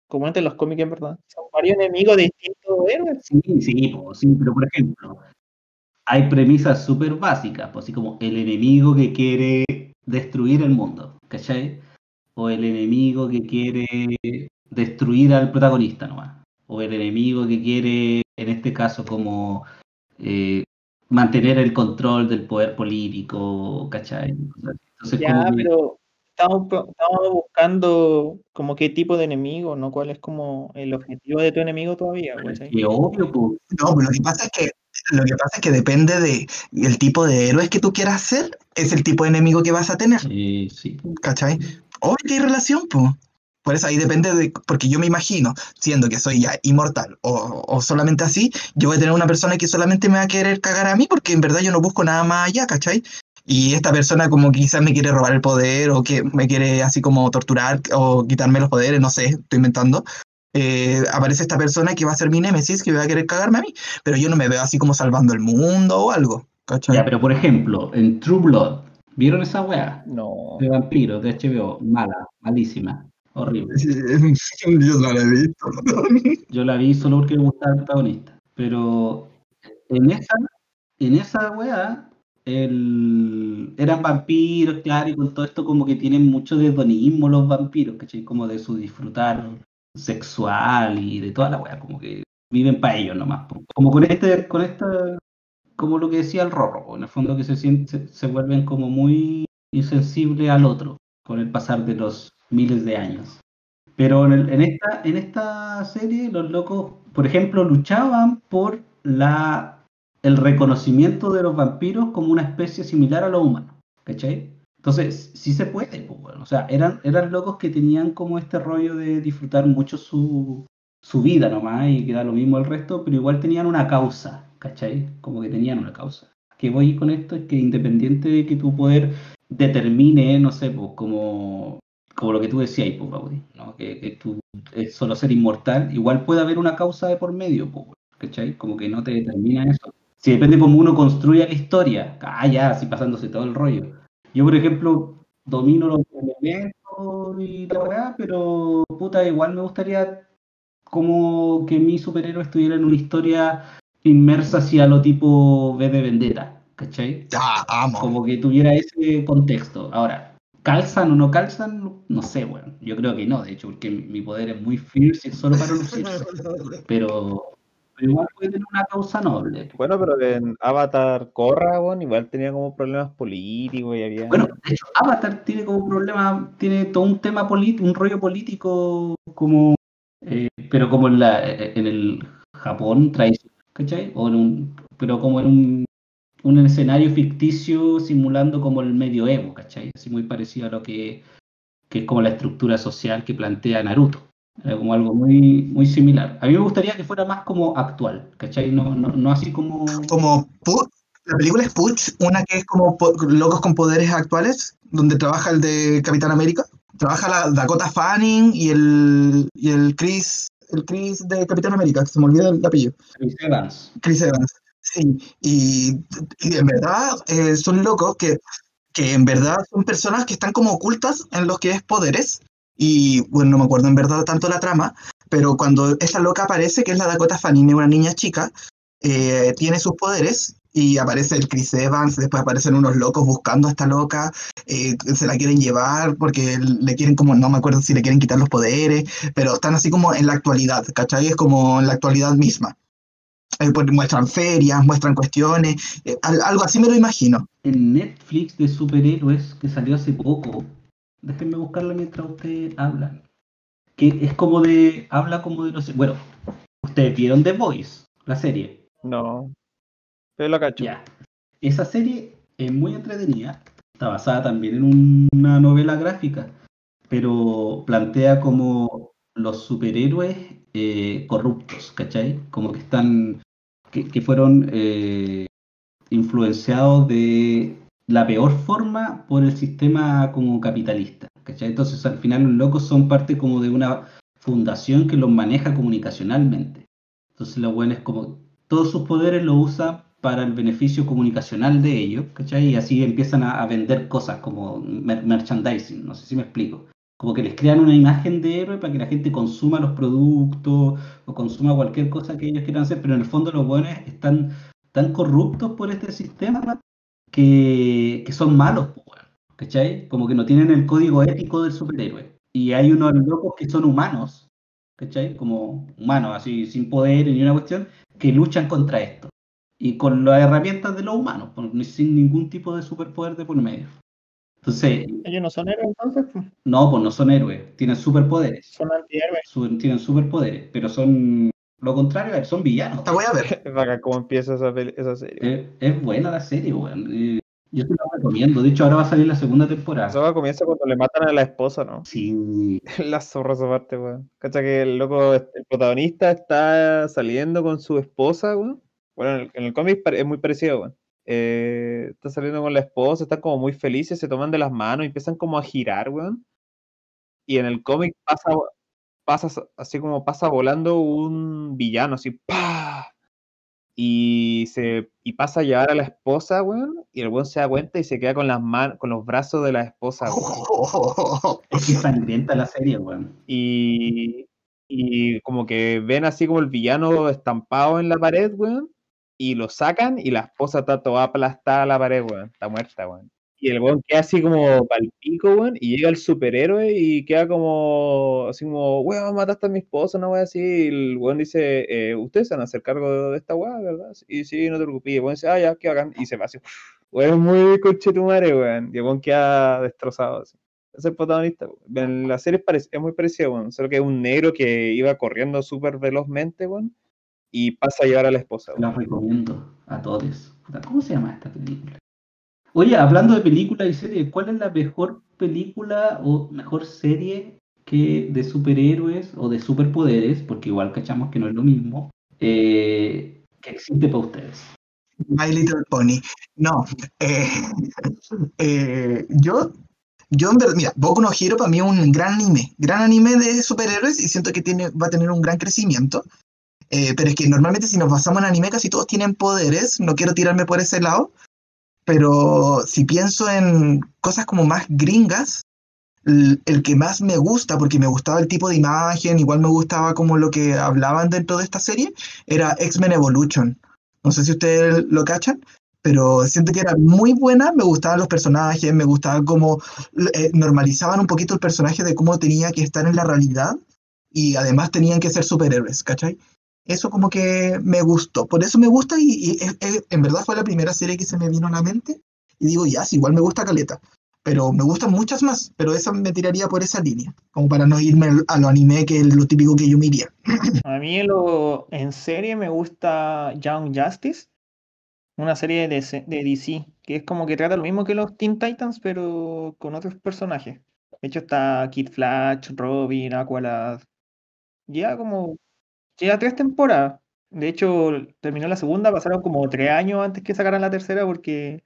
comúnmente en los cómics, en verdad. Son varios enemigos de distintos héroes. Sí, sí, po, sí, pero por ejemplo, hay premisas súper básicas, pues así como el enemigo que quiere destruir el mundo, ¿cachai? O el enemigo que quiere destruir al protagonista nomás. O el enemigo que quiere, en este caso, como eh, mantener el control del poder político, ¿cachai? Entonces, Ya, como pero estamos, buscando como qué tipo de enemigo, ¿no? ¿Cuál es como el objetivo de tu enemigo todavía? ¿cachai? que obvio, pues, No, pero lo que pasa es que lo que pasa es que depende de el tipo de héroes que tú quieras ser, es el tipo de enemigo que vas a tener, eh, sí. ¿cachai? Obvio que hay relación, pues. Por eso ahí depende de, porque yo me imagino, siendo que soy ya inmortal o, o solamente así, yo voy a tener una persona que solamente me va a querer cagar a mí porque en verdad yo no busco nada más allá, ¿cachai? Y esta persona como quizás me quiere robar el poder o que me quiere así como torturar o quitarme los poderes, no sé, estoy inventando. Eh, aparece esta persona que va a ser mi némesis, que va a querer cagarme a mí, pero yo no me veo así como salvando el mundo o algo, ¿cachai? Ya, pero por ejemplo, en True Blood, ¿vieron esa weá? No. de vampiros de HBO, mala, malísima, horrible. Yo no lo he visto. Yo la vi solo porque me gustaba el protagonista. Pero en esa, en esa weá, el... eran vampiros, claro, y con todo esto como que tienen mucho de hedonismo los vampiros, ¿cachai? Como de su disfrutar sexual y de toda la weá, como que viven para ellos nomás. Como con este, con esta, como lo que decía el Rorro, en el fondo que se, sienten, se, vuelven como muy insensibles al otro con el pasar de los miles de años. Pero en, esta, en esta serie, los locos, por ejemplo, luchaban por la, el reconocimiento de los vampiros como una especie similar a los humanos. ¿Cachai? Entonces, sí se puede, pues, O sea, eran, eran locos que tenían como este rollo de disfrutar mucho su, su vida nomás y que da lo mismo el resto, pero igual tenían una causa, ¿cachai? Como que tenían una causa. Que voy con esto es que independiente de que tu poder determine, no sé, pues como, como lo que tú decías, pues, Baudi, ¿no? Que, tú es solo ser inmortal, igual puede haber una causa de por medio, pues, ¿cachai? Como que no te determina eso. Si depende cómo uno construya la historia, ah, ya, así pasándose todo el rollo. Yo, por ejemplo, domino los elementos y la weá, pero puta, igual me gustaría como que mi superhéroe estuviera en una historia inmersa hacia lo tipo V de Vendetta, ¿cachai? Ya, amo. Como que tuviera ese contexto. Ahora, ¿calzan o no calzan? No- sé, bueno, yo creo que no, de hecho, porque mi poder es muy fierce y es solo para lucirse. Pero, igual puede tener una causa noble. Bueno, pero en Avatar Korra, weón, igual tenía como problemas políticos y había. Bueno, de hecho, Avatar tiene como problema, tiene todo un tema político, un rollo político, como, eh, pero como en, la, en el Japón tradicional, ¿cachai? O pero como en un, un escenario ficticio simulando como el medioevo, ¿cachai? Así muy parecido a lo que, que es como la estructura social que plantea Naruto. Como algo muy, muy similar. A mí me gustaría que fuera más como actual, ¿cachai? No, no, no así como... Como la película es Puch, una que es como locos con poderes actuales, donde trabaja el de Capitán América. Trabaja la Dakota Fanning y el, y el Chris, el Chris de Capitán América, que se me olvida el apellido. Chris Evans. Chris Evans. Sí, y, y en verdad eh, son locos que, que en verdad son personas que están como ocultas en los que es poderes. Y bueno, no me acuerdo en verdad tanto la trama, pero cuando esta loca aparece, que es la Dakota Fanning, una niña chica, eh, tiene sus poderes y aparece el Chris Evans, después aparecen unos locos buscando a esta loca, eh, se la quieren llevar porque le quieren como, no me acuerdo si le quieren quitar los poderes, pero están así como en la actualidad, ¿cachai? Es como en la actualidad misma. Eh, pues, muestran ferias, muestran cuestiones, eh, al- algo así me lo imagino. En Netflix de superhéroes que salió hace poco, déjenme buscarla mientras ustedes hablan. Que es como de. Habla como de los. Bueno, ustedes vieron The Voice, la serie. No. Esa serie es muy entretenida. Está basada también en un- una novela gráfica. Pero plantea como los superhéroes eh, corruptos, ¿cachai? Como que están. que, fueron eh, influenciados de la peor forma por el sistema como capitalista, ¿cachai? Entonces al final los locos son parte como de una fundación que los maneja comunicacionalmente. Entonces lo bueno es como todos sus poderes los usa para el beneficio comunicacional de ellos, ¿cachai? Y así empiezan a, vender cosas como mer- merchandising, no sé si me explico. Como que les crean una imagen de héroe para que la gente consuma los productos o consuma cualquier cosa que ellos quieran hacer, pero en el fondo los buenos están tan corruptos por este sistema que, que son malos, ¿cachai? Como que no tienen el código ético del superhéroe. Y hay unos locos que son humanos, ¿cachai? Como humanos, así, sin poder ni una cuestión, que luchan contra esto. Y con las herramientas de los humanos, por- sin ningún tipo de superpoder de por medio. Entonces, Ellos no son héroes entonces, pues, no, pues no son héroes, tienen superpoderes. son antihéroes. Su- tienen superpoderes, pero son lo contrario, son villanos. La voy a ver. Es bacán cómo empieza esa, serie. Es, es buena la serie, weón. Yo te la recomiendo. De hecho, ahora va a salir la segunda temporada. Eso comienza cuando le matan a la esposa, ¿no? Sí, La zorra esa parte, weón. Cacha que el loco, el protagonista está saliendo con su esposa, weón. Bueno, en el, en el cómic es muy parecido, weón. Eh, está saliendo con la esposa, están como muy felices, se toman de las manos y empiezan como a girar, weón. Y en el cómic pasa, pasa así como pasa volando un villano, así, ¡pah! Y, se, y pasa a llevar a la esposa, weón. Y el weón se da cuenta y se queda con las manos, con los brazos de la esposa, weón. es que sangrienta la serie, weón. y, y como que ven así como el villano estampado en la pared, weón, y lo sacan y la esposa está toda aplastada a la pared, weón, está muerta, weón. Y el weón queda así como palpico, weón, y llega el superhéroe y queda como, así como, weón, mataste a mi esposa, una weón así, y el weón dice, eh, ustedes se van a hacer cargo de esta weón, ¿verdad? Y sí, no te preocupes, y el weón dice, ah, ya, qué bacán, y se va así, weón, muy conchetumare, weón, y el weón queda destrozado, así es el protagonista. En la serie es, es muy parecida, weón. Solo que es un negro que iba corriendo súper velozmente, weón. Y pasa a llevar a la esposa, La recomiendo a todos. ¿Cómo se llama esta película? Oye, hablando de películas y series, ¿cuál es la mejor película o mejor serie que de superhéroes o de superpoderes? Porque igual cachamos que no es lo mismo. eh, que existe para ustedes. My Little Pony. No. eh, eh, yo, yo en verdad, mira, Boku no Hero para mí es un gran anime. Gran anime de superhéroes y siento que tiene, va a tener un gran crecimiento. Eh, pero es que normalmente si nos basamos en anime casi todos tienen poderes. No quiero tirarme por ese lado. Pero si pienso en cosas como más gringas, el, el que más me gusta, porque me gustaba el tipo de imagen, igual me gustaba como lo que hablaban dentro de esta serie, era X-Men Evolution. No sé si ustedes lo cachan, pero siento que era muy buena, me gustaban los personajes, me gustaba cómo eh, normalizaban un poquito el personaje de cómo tenía que estar en la realidad y además tenían que ser superhéroes, ¿cachai? Eso como que me gustó, por eso me gusta y, y es- en verdad fue la primera serie que se me vino a la mente y digo, ya, sí, igual me gusta Caleta, pero me gustan muchas más, pero esa me tiraría por esa línea, como para no irme a lo anime que es lo típico que yo me iría. A mí lo, en serie me gusta Young Justice, una serie de, de DC, que es como que trata lo mismo que los Teen Titans, pero con otros personajes. De hecho está Kid Flash, Robin, Aqualad. Lleva como, lleva tres temporadas. De hecho, terminó la segunda, pasaron como tres años antes que sacaran la tercera porque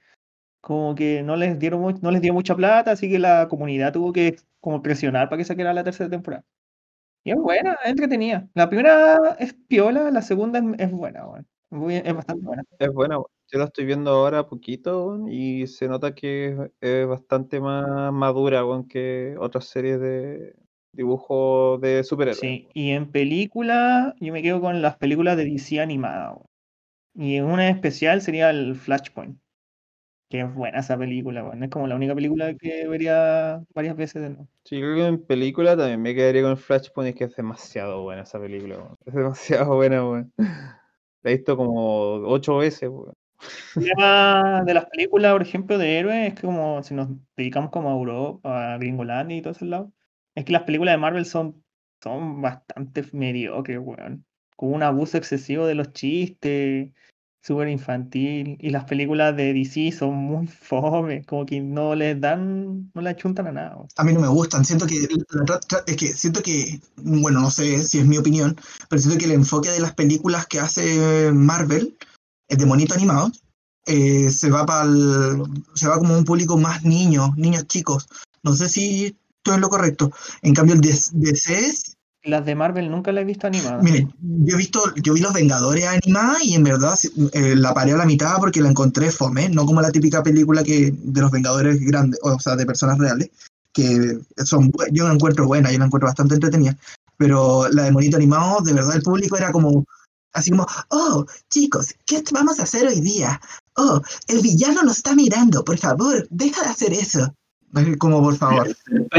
como que no les dieron no les dio mucha plata, así que la comunidad tuvo que como presionar para que sacara la tercera temporada. Y es buena, es entretenida. La primera es piola, la segunda es, buena. Muy- es bastante buena. Es buena, weón. yo la estoy viendo ahora poquito y se nota que es, bastante más madura weón, que otras series de dibujo de superhéroes. Sí, y en película, yo me quedo con las películas de DC animada. Y una especial sería el Flashpoint. Que es buena esa película, weón. Es como la única película que vería varias veces de nuevo. Sí, creo que en película también me quedaría con Flashpoint, es que es demasiado buena esa película, weón. Es demasiado buena, weón. La he visto como ocho veces. El tema de las películas, por ejemplo, de héroes, es que como si nos dedicamos como a Europa, a Gringolandia y todo ese lado, es que las películas de Marvel son, son bastante mediocres, weón. Con un abuso excesivo de los chistes, súper infantil. Y las películas de DC son muy fome, como que no les dan, no le achuntan a nada. A mí no me gustan, siento que, es que siento que, bueno, no sé si es mi opinión, pero siento que el enfoque de las películas que hace Marvel, eh, de monito animado, eh, se va para se va como un público más niño, niños chicos. No sé si estoy en lo correcto. En cambio, el de DC es Las de Marvel nunca las he visto animadas. Mire, yo he visto, yo vi Los Vengadores animada y en verdad eh, la paré a la mitad porque la encontré fome, no como la típica película que de los Vengadores grandes, o sea, de personas reales, que son, yo la encuentro buena, yo la encuentro bastante entretenida, pero la de Monito Animado, de verdad el público era como, así como, oh, chicos, ¿qué vamos a hacer hoy día? Oh, el villano nos está mirando, por favor, deja de hacer eso. Es Como por favor.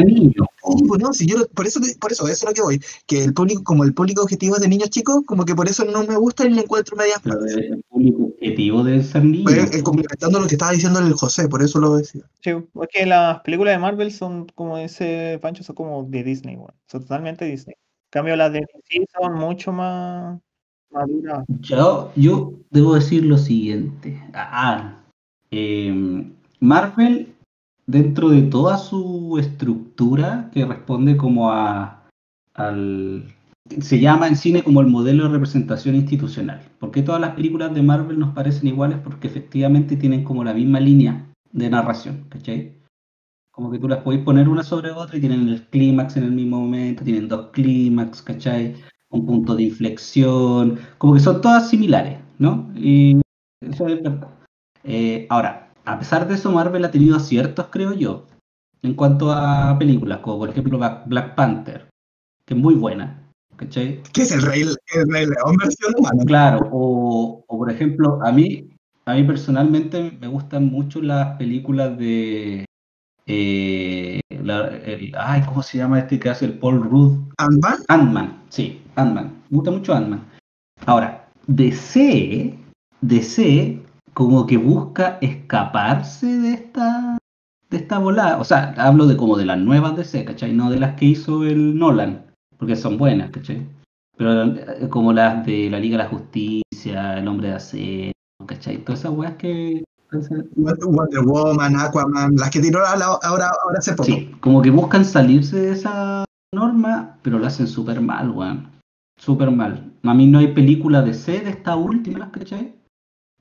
Niños. Sí, pues no, si yo, por eso, por eso, eso es lo que voy. Que el público, como el público objetivo es de niños chicos, como que por eso no me gusta y le encuentro medias Pero partes. el público objetivo debe ser niño. Pues, eh, complementando lo que estaba diciendo el José, por eso lo decía. Sí, porque las películas de Marvel son, como dice Pancho, son como de Disney, weón. Son totalmente Disney. En cambio, las de DC son mucho más maduras. Yo, yo debo decir lo siguiente. Ah, em, Marvel, dentro de toda su estructura, que responde como a al se llama en cine como el modelo de representación institucional. ¿Por qué todas las películas de Marvel nos parecen iguales? Porque efectivamente tienen como la misma línea de narración, ¿cachai? Como que tú las podéis poner una sobre otra y tienen el clímax en el mismo momento, tienen dos clímax, ¿cachai? Un punto de inflexión, como que son todas similares, ¿no? Y eso es verdad. Eh, ahora, a pesar de eso, Marvel ha tenido aciertos, creo yo, en cuanto a películas, como por ejemplo Black Panther, que es muy buena, ¿cachai? Que es el rey, el rey león versión humana. Claro, o, o por ejemplo, a mí, a mí personalmente me gustan mucho las películas de. eh, la- el- ay, ¿cómo se llama este que hace el Paul Rudd? Ant-Man, Ant-Man, sí, Ant-Man. Me gusta mucho Ant-Man. Ahora, DC, DC como que busca escaparse de esta de esta volada. O sea, hablo de como de las nuevas DC, ¿cachai? No de las que hizo el Nolan, porque son buenas, ¿cachai? Pero eh, como las de la Liga de la Justicia, El Hombre de Acero, ¿cachai? Todas esas weas que... Wonder Woman, Aquaman, las que tiró ahora, ahora, hace poco. Sí, como que buscan salirse de esa norma, pero lo hacen súper mal, weón. Súper mal. A mí no hay película de C de estas últimas, ¿cachai?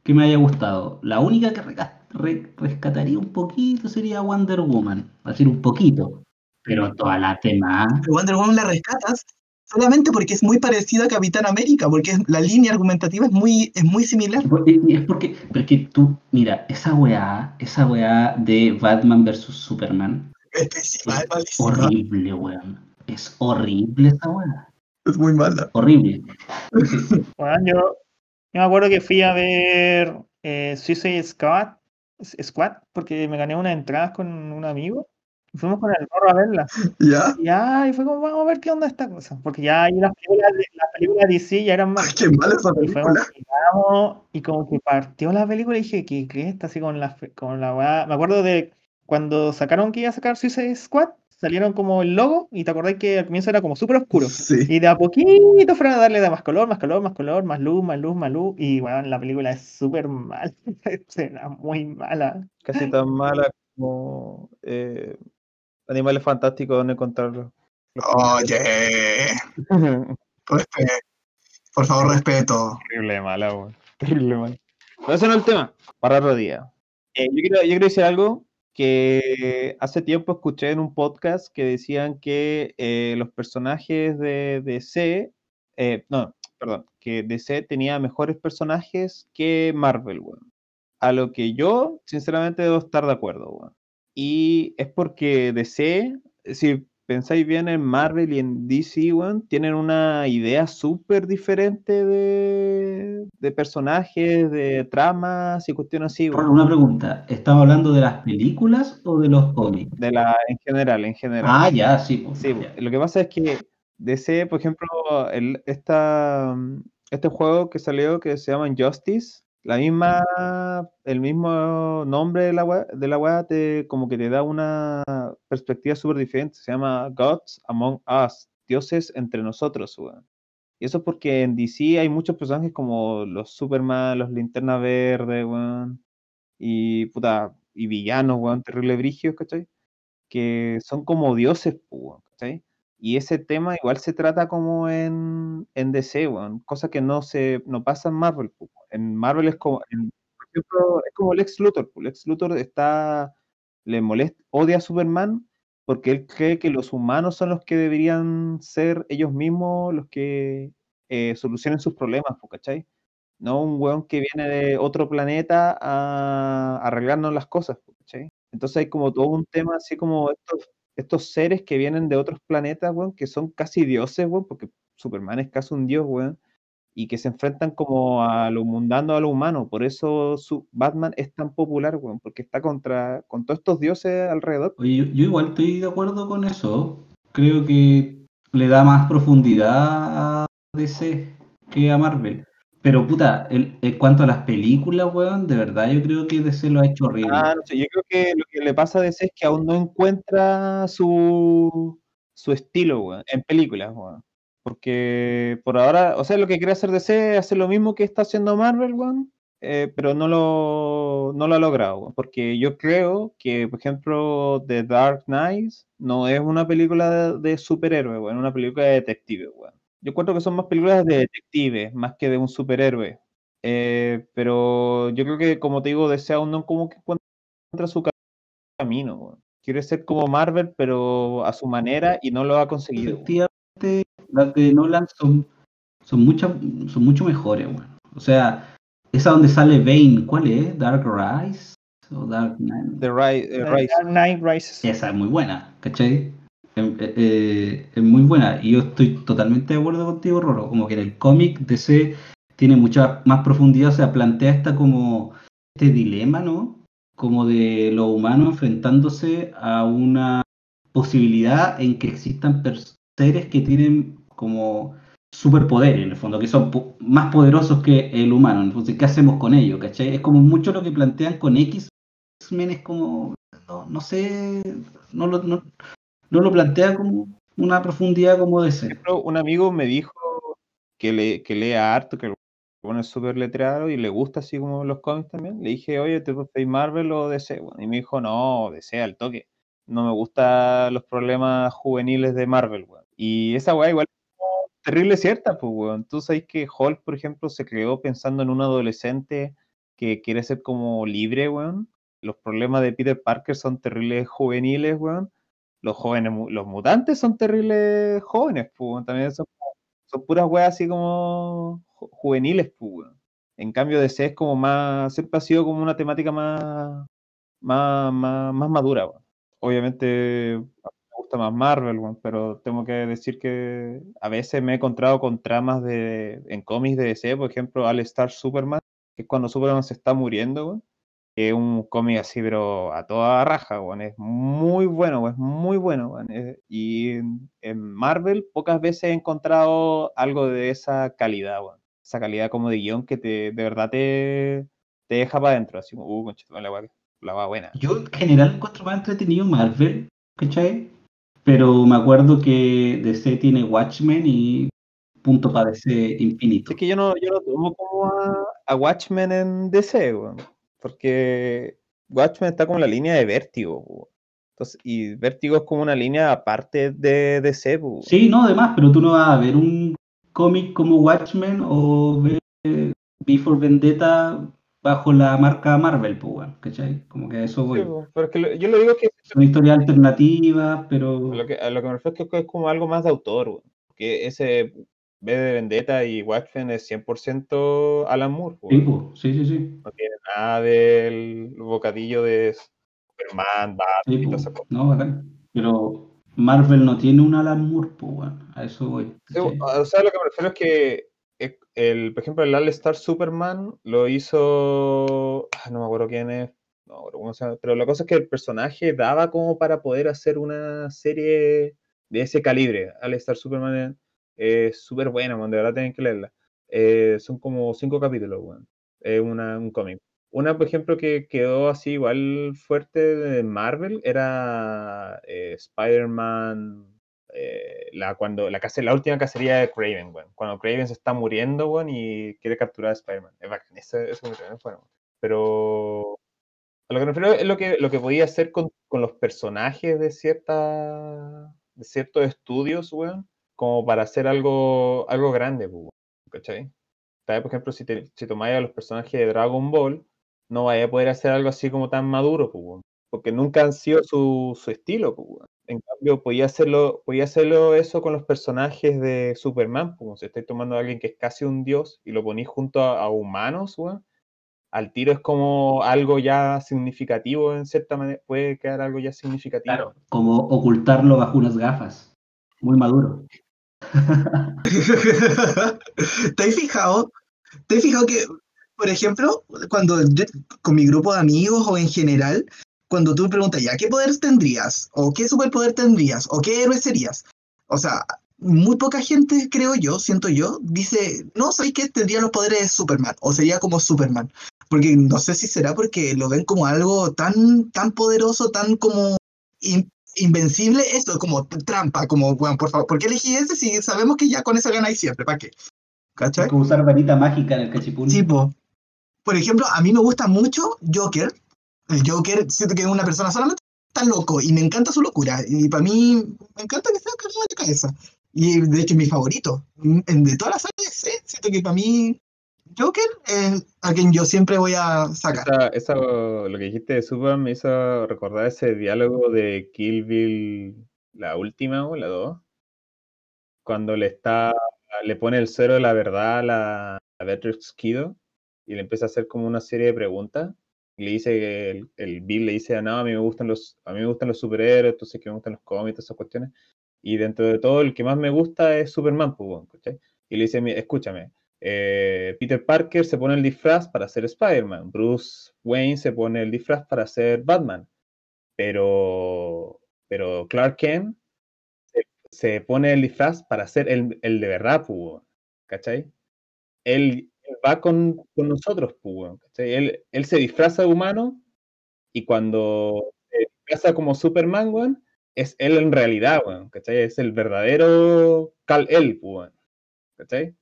Que me haya gustado. La única que re- rescataría un poquito sería Wonder Woman. Va a decir un poquito. Pero toda la tema. Wonder Woman la rescatas solamente porque es muy parecida a Capitán América, porque es- la línea argumentativa es muy, es muy similar. Es porque, pero es que tú, mira, esa weá, esa weá de Batman versus Superman, Es horrible, weón. Es horrible esa weá. es muy mala. Horrible. Bueno, yo, yo me acuerdo que fui a ver eh, Suicide Squad, Squad, porque me gané unas entradas con un amigo. y Fuimos con el morro a verla. ¿Ya? Y ya, y fue como, vamos a ver qué onda esta cosa. Porque ya ahí las películas de, las películas de DC ya eran malas. qué mala esa Y fuimos, película. y llegamos, y como que partió la película y dije, ¿qué, qué es esta? Así con la, con la. Me acuerdo de cuando sacaron que iba a sacar Suicide Squad, salieron como el logo, y te acordás que al comienzo era como súper oscuro. Sí. Y de a poquito fueron a darle de más color, más color, más color, más luz, más luz, más luz. Y bueno, la película es súper mala. Era muy mala. Casi tan mala como eh, Animales Fantásticos, donde encontrarlos. Los Oye, respe- por favor, respeto. Terrible mala, weón. Terrible mala. Pero ese no es el tema. Para otro día. Eh, yo, quiero, yo quiero decir algo que hace tiempo escuché en un podcast que decían que eh, los personajes de DC, eh, no, perdón, que DC tenía mejores personajes que Marvel, weón. A lo que yo, sinceramente, debo estar de acuerdo, weón. Y es porque DC, decir, pensáis bien en Marvel y en DC, tienen una idea súper diferente de, de personajes, de tramas y cuestiones así, una pregunta. ¿Estamos hablando de las películas o de los cómics? De la, en general, en general. Ah, ya, sí. pues, Sí, ya. lo que pasa es que DC, por ejemplo, el, esta, este juego que salió que se llama Injustice, la misma, el mismo nombre de la wea te, como que te da una perspectiva súper diferente. Se llama Gods Among Us, dioses entre nosotros. Y eso es porque en DC hay muchos personajes como los Superman, los Linterna Verde, weón, y puta, y villanos, weón, terrible brigios, ¿cachai? que son como dioses, weón, ¿cachai? Y ese tema igual se trata como en, en DC, weón, cosa que no se no pasa en Marvel. En Marvel es como, en- es como Lex Luthor. Lex Luthor está, le molesta, odia a Superman porque él cree que los humanos son los que deberían ser ellos mismos los que eh, solucionen sus problemas, ¿cachai? No un weón que viene de otro planeta a arreglarnos las cosas, ¿cachai? Entonces hay como todo un tema así como estos, estos seres que vienen de otros planetas, weón, que son casi dioses, weón, porque Superman es casi un dios, weón, y que se enfrentan como a lo mundano, a lo humano. Por eso su Batman es tan popular, weón, porque está contra con todos estos dioses alrededor. Oye, yo, yo igual estoy de acuerdo con eso. Creo que le da más profundidad a DC que a Marvel. Pero puta, el- en cuanto a las películas, weón, de verdad yo creo que DC lo ha hecho horrible. Ah, no sé, yo creo que lo que le pasa a DC es que aún no encuentra su, su estilo, weón, en películas, weón. Porque por ahora, o sea, lo que quiere hacer DC es hacer lo mismo que está haciendo Marvel, weón, eh, pero no lo, no lo ha logrado, weón. Porque yo creo que, por ejemplo, The Dark Knight no es una película de, de superhéroe, weón, es una película de detective, weón. Yo encuentro que son más películas de detective, más que de un superhéroe. Eh, pero yo creo que, como te digo, DC aún no como que encuentra su ca- camino. Quiere ser como Marvel, pero a su manera y no lo ha conseguido. Efectivamente, las de Nolan son, son, muchas, son mucho mejores, weón. O sea, esa donde sale Bane, ¿cuál es? ¿Dark Rise? ¿O Dark Knight? The Ri- eh, Rise. Dark Knight Rises. Esa es muy buena, ¿cachai? Em- eh, eh, es muy buena y yo estoy totalmente de acuerdo contigo, Roro. Como que en el cómic DC tiene mucha más profundidad, o sea, plantea esta como este dilema, ¿no? Como de lo humano enfrentándose a una posibilidad en que existan seres que tienen como superpoderes, en el fondo, que son más poderosos que el humano. Entonces, ¿qué hacemos con ellos? ¿Cachai? Es como mucho lo que plantean con. X-Men es como, no, no sé, no lo, no lo plantea como una profundidad como de Por ejemplo, un amigo me dijo que, le, que lea harto, que bueno es súper letrado y le gusta así como los cómics también. Le dije, oye, ¿te preferís Marvel o DC? Bueno, y me dijo, no, DC al toque. No me gustan los problemas juveniles de Marvel, weón. Y esa weá igual es terrible cierta, pues, weón. Tú sabes que Hulk, por ejemplo, se creó pensando en un adolescente que quiere ser como libre, weón. Los problemas de Peter Parker son terribles juveniles, weón. Los jóvenes, los mutantes son terribles jóvenes, pues. También son, son puras weas así como ju- juveniles, pues. En cambio, DC es como más, siempre ha sido como una temática más, más, más, más madura. Obviamente me gusta más Marvel, pero tengo que decir que a veces me he encontrado con tramas de, en cómics de DC, por ejemplo, All Star Superman, que es cuando Superman se está muriendo, que es un cómic así, pero a toda raja, weón, es muy bueno, weón, es muy bueno, weón, eh, y en, Marvel pocas veces he encontrado algo de esa calidad, weón, esa calidad como de guion que te, de verdad te, te deja para adentro, así como, uh, conchetumare, la wea, la wea buena. Yo en general encuentro más entretenido Marvel, ¿cachai? Pero me acuerdo que DC tiene Watchmen y punto para DC infinito. Es que yo no, yo no tomo como a, a Watchmen en DC, weón. Porque Watchmen está como en la línea de Vértigo. Entonces, y Vértigo es como una línea aparte de DC. Sí, no, además, pero tú no vas a ver un cómic como Watchmen o ver eh, Before Vendetta bajo la marca Marvel, pues, ¿cachai? Como que a eso voy. Pero es que lo- yo lo digo que Son historias alternativas, pero... lo que, a lo que me refiero es que es como algo más de autor, weón. Que ese B de Vendetta y Watchmen es 100% Alan Moore, Sí, weón. pues, sí, sí, sí. No tiene nada del bocadillo de Superman, Batman y todas pues, esas cosas. no, bacán. Pero Marvel no tiene un Alan Moore, pues, weón. A eso voy. Sí, o sea, lo que me refiero es que eh, el, por ejemplo, el All Star Superman lo hizo. ah, No me acuerdo quién es. No me acuerdo cómo se llama, Pero la cosa es que el personaje daba como para poder hacer una serie de ese calibre. All Star Superman es súper buena, man, de verdad tienen que leerla. Eh, son como cinco capítulos, weón. Es una, un cómic. Una, por ejemplo, que quedó así igual fuerte de Marvel era eh, Spider-Man eh, la, cuando, la, la última cacería de Craven, weón. Cuando Craven se está muriendo, weón, y quiere capturar a Spider-Man. Es bacán, eso, me bueno. Pero a lo que me refiero es lo que, lo que podía hacer con, con los personajes de cierta de ciertos estudios, weón, como para hacer algo, algo grande, pues, ¿cachai? Tal vez, por ejemplo, si, te, si tomáis a los personajes de Dragon Ball, no vaya a poder hacer algo así como tan maduro, pues, weón, porque nunca han sido su, su estilo, pues, weón. En cambio, podía hacerlo, podía hacerlo eso con los personajes de Superman, pues, como si estáis tomando a alguien que es casi un dios y lo ponís junto a, humanos, al tiro es como algo ya significativo, en cierta manera, puede quedar algo ya significativo. Claro, como ocultarlo bajo unas gafas. Muy maduro. ¿Te has fijado? ¿Te has fijado que, por ejemplo, cuando con mi grupo de amigos o en general, cuando tú me preguntas ya, ¿qué poder tendrías? ¿O qué superpoder tendrías? ¿O qué héroe serías? O sea, muy poca gente, creo yo, siento yo, dice, no, ¿sabes qué? Tendría los poderes de Superman, o sería como Superman. Porque no sé si será porque lo ven como algo tan, tan poderoso, tan como invencible, esto, como trampa, como, bueno, por favor, ¿por qué elegí ese si sabemos que ya con eso ganáis siempre? ¿Para qué? ¿Cachai? Como usar varita mágica en el cachipún. Sí, po. Por ejemplo, a mí me gusta mucho Joker. El Joker, siento que es una persona solamente está loco y me encanta su locura. Y para mí, me encanta que sea cagado de cabeza. Y de hecho, es mi favorito. En- De todas las series, ¿eh? siento que para mí, Joker es a quien yo siempre voy a sacar. Esa, esa- lo que dijiste de Superman me hizo recordar ese diálogo de Kill Bill, la última o la 2, cuando le está, le pone el cero de la verdad a la a Beatrix Kido y le empieza a hacer como una serie de preguntas. Y le dice que el, el Bill le dice, no, a mí me gustan los, a mí me gustan los superhéroes, entonces que me gustan los cómics, esas cuestiones. Y dentro de todo, el que más me gusta es Superman, pues. Y le dice, "Mi- escúchame, eh, Peter Parker se pone el disfraz para ser Spider-Man, Bruce Wayne se pone el disfraz para ser Batman, pero, pero Clark Kent se, se pone el disfraz para ser el, el de verdad, weón, ¿cachai? Él, él va con, con nosotros, ¿cachai? Él, él se disfraza de humano y cuando se disfraza como Superman, weón, es él en realidad, weón, ¿cachai? Es el verdadero Kal-El, pues, weón, ¿cachai?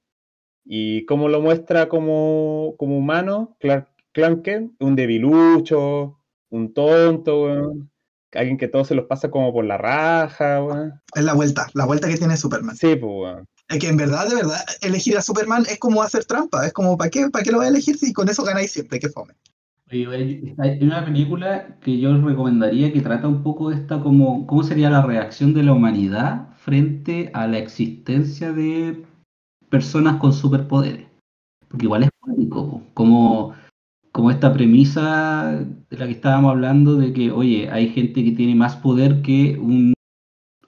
Y cómo lo muestra como, como humano, Clark, Clark Kent, un debilucho, un tonto, weón, alguien que todo se los pasa como por la raja, weón. Es la vuelta, la vuelta que tiene Superman. Sí, pues, weón. Es que en verdad, de verdad, elegir a Superman es como hacer trampa. Es como, ¿para qué, ¿para qué lo voy a elegir si con eso ganáis siempre? ¡Qué fome! Hay una película que yo recomendaría que trata un poco esta como cómo sería la reacción de la humanidad frente a la existencia de personas con superpoderes. Porque igual es po, como, como esta premisa de la que estábamos hablando de que, oye, hay gente que tiene más poder que un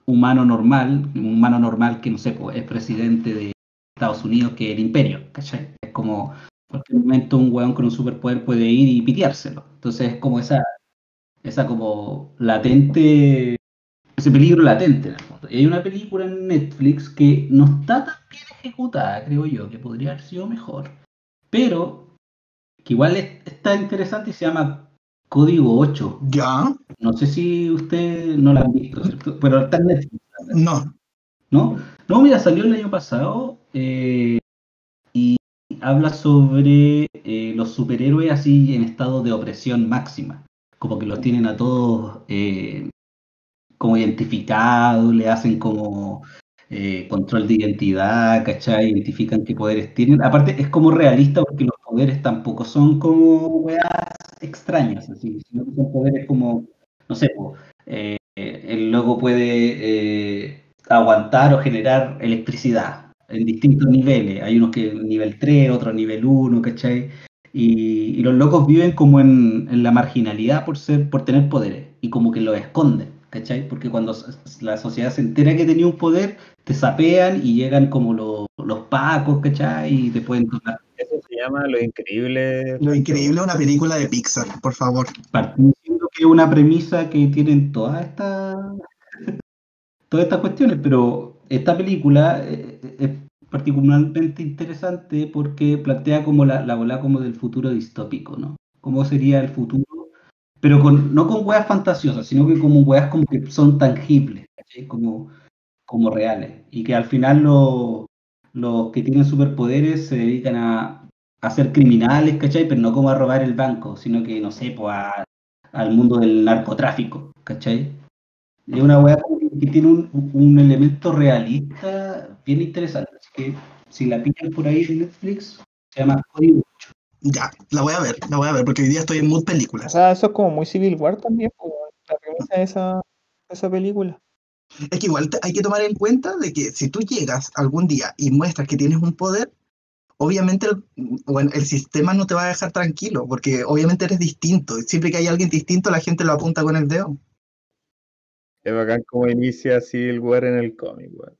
humano normal, un humano normal que, no sé, es presidente de Estados Unidos, que el imperio, ¿cachai? Es como, en cualquier momento un weón con un superpoder puede ir y piteárselo. Entonces es como esa, esa como latente, ese peligro latente en el fondo. Y hay una película en Netflix que no está tan bien ejecutada, creo yo, que podría haber sido mejor, pero que igual es- está interesante y se llama Código 8. ¿Ya? No sé si usted no la han visto, ¿cierto? Pero está en Netflix, No. ¿no? No, mira, salió el año pasado eh, y habla sobre eh, los superhéroes así en estado de opresión máxima. Como que los tienen a todos eh, como identificados, le hacen como eh, control de identidad, ¿cachai? Identifican qué poderes tienen. Aparte, es como realista porque los poderes tampoco son como weas extrañas, así, sino que son poderes como, no sé, eh, el logo puede eh, aguantar o generar electricidad en distintos niveles. Hay unos que nivel 3, otros nivel 1, ¿cachai? Y, y los locos viven como en, en la marginalidad por ser, por tener poderes y como que los esconden, ¿cachai? Porque cuando la sociedad se entera que tenía un poder, te sapean y llegan como los, los pacos, ¿cachai? Y te pueden tocar. Eso se llama Lo Increíble. Lo increíble es una película de Pixar, por favor. Partimos diciendo que es una premisa que tienen todas estas todas estas cuestiones, pero esta película eh, es particularmente interesante porque plantea como la, la bola como del futuro distópico, ¿no? Cómo sería el futuro, pero con, no con weas fantasiosas, sino que como weas como que son tangibles. Como, como reales, y que al final lo- los que tienen superpoderes se dedican a, a ser criminales, ¿cachai? Pero no como a robar el banco, sino que, no sé, pues a- al mundo del narcotráfico, ¿cachai? Es una como que tiene un, un elemento realista bien interesante. Si la pillan por ahí en Netflix, se llama Código Ya, la voy a ver, la voy a ver, porque hoy día estoy en mood O películas. sea, eso es como muy Civil War también, la premisa de esa, de esa película. Es que igual te- hay que tomar en cuenta de que si tú llegas algún día y muestras que tienes un poder, obviamente el, bueno, el sistema no te va a dejar tranquilo, porque obviamente eres distinto. Siempre que hay alguien distinto, la gente lo apunta con el dedo. Es bacán como inicia Civil War en el cómic, weón.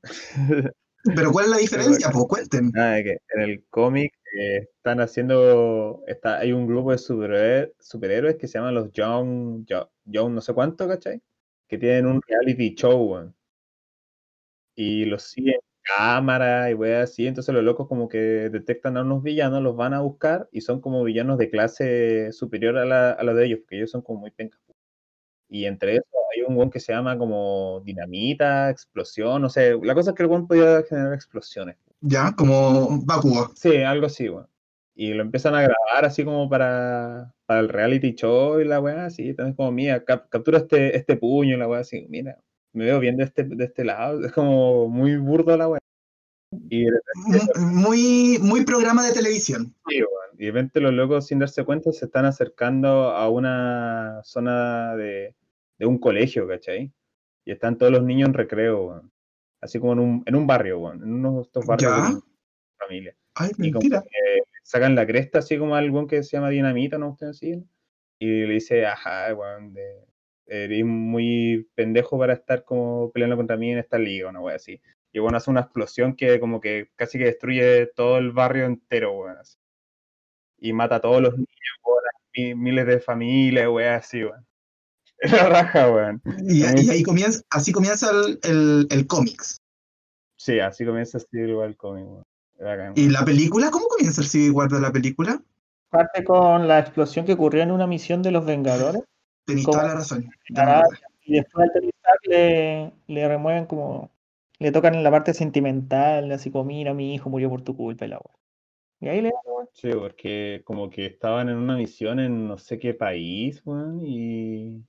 Pero ¿cuál es la diferencia? Pues cuenten. Es que en el cómic están haciendo, está, hay un grupo de superhéroes, superhéroes que se llaman los Young, Yo- Young no sé cuánto, ¿cachai? Que tienen un reality show. Y los siguen cámara y así, entonces los locos como que detectan a unos villanos, los van a buscar y son como villanos de clase superior a la, a la de ellos, porque ellos son como muy pencas. Y entre eso hay un weón que se llama como dinamita, explosión, no sé, la cosa es que el weón podía generar explosiones. Ya, como Bakugo. Sí, algo así, weón. Y lo empiezan a grabar así como para, para el reality show y la weá, así, también como, mira, cap- captura este, este puño y la weá, así, mira, me veo bien de este, de este lado, es como muy burdo la weá. Y repente, Mu- Muy, muy programa de televisión. sí, weón, y de repente los locos, sin darse cuenta, se están acercando a una zona de, de un colegio, ¿cachai? Y están todos los niños en recreo, weón. Así como en un, en un barrio, weón, en uno de estos barrios Ya. de familia. Ay, Y como mentira. que sacan la cresta así como algún que se llama Dinamita, ¿no? Ustedes siguen. Y le dice, ajá, weón, de, eres muy pendejo para estar como peleando contra mí en esta liga, una wea así. Y bueno, hace una explosión que como que casi que destruye todo el barrio entero, weón. así. Y mata a todos los niños, weón, miles de familias, weón, así, weón. Es la raja, weón. Y, y ahí comienza, así comienza el, el, el cómics. Sí, así comienza Civil War el cómic, weón. ¿Y la película? ¿Cómo comienza el Civil War de la película? Parte con la explosión que ocurrió en una misión de los Vengadores. ¿Cómo? toda la razón. Y después al aterrizar le, le remueven como. Le tocan en la parte sentimental, así como, mira, mi hijo murió por tu culpa y la wea. Y ahí le dan, weón. Sí, porque como que estaban en una misión en no sé qué país, weón, y,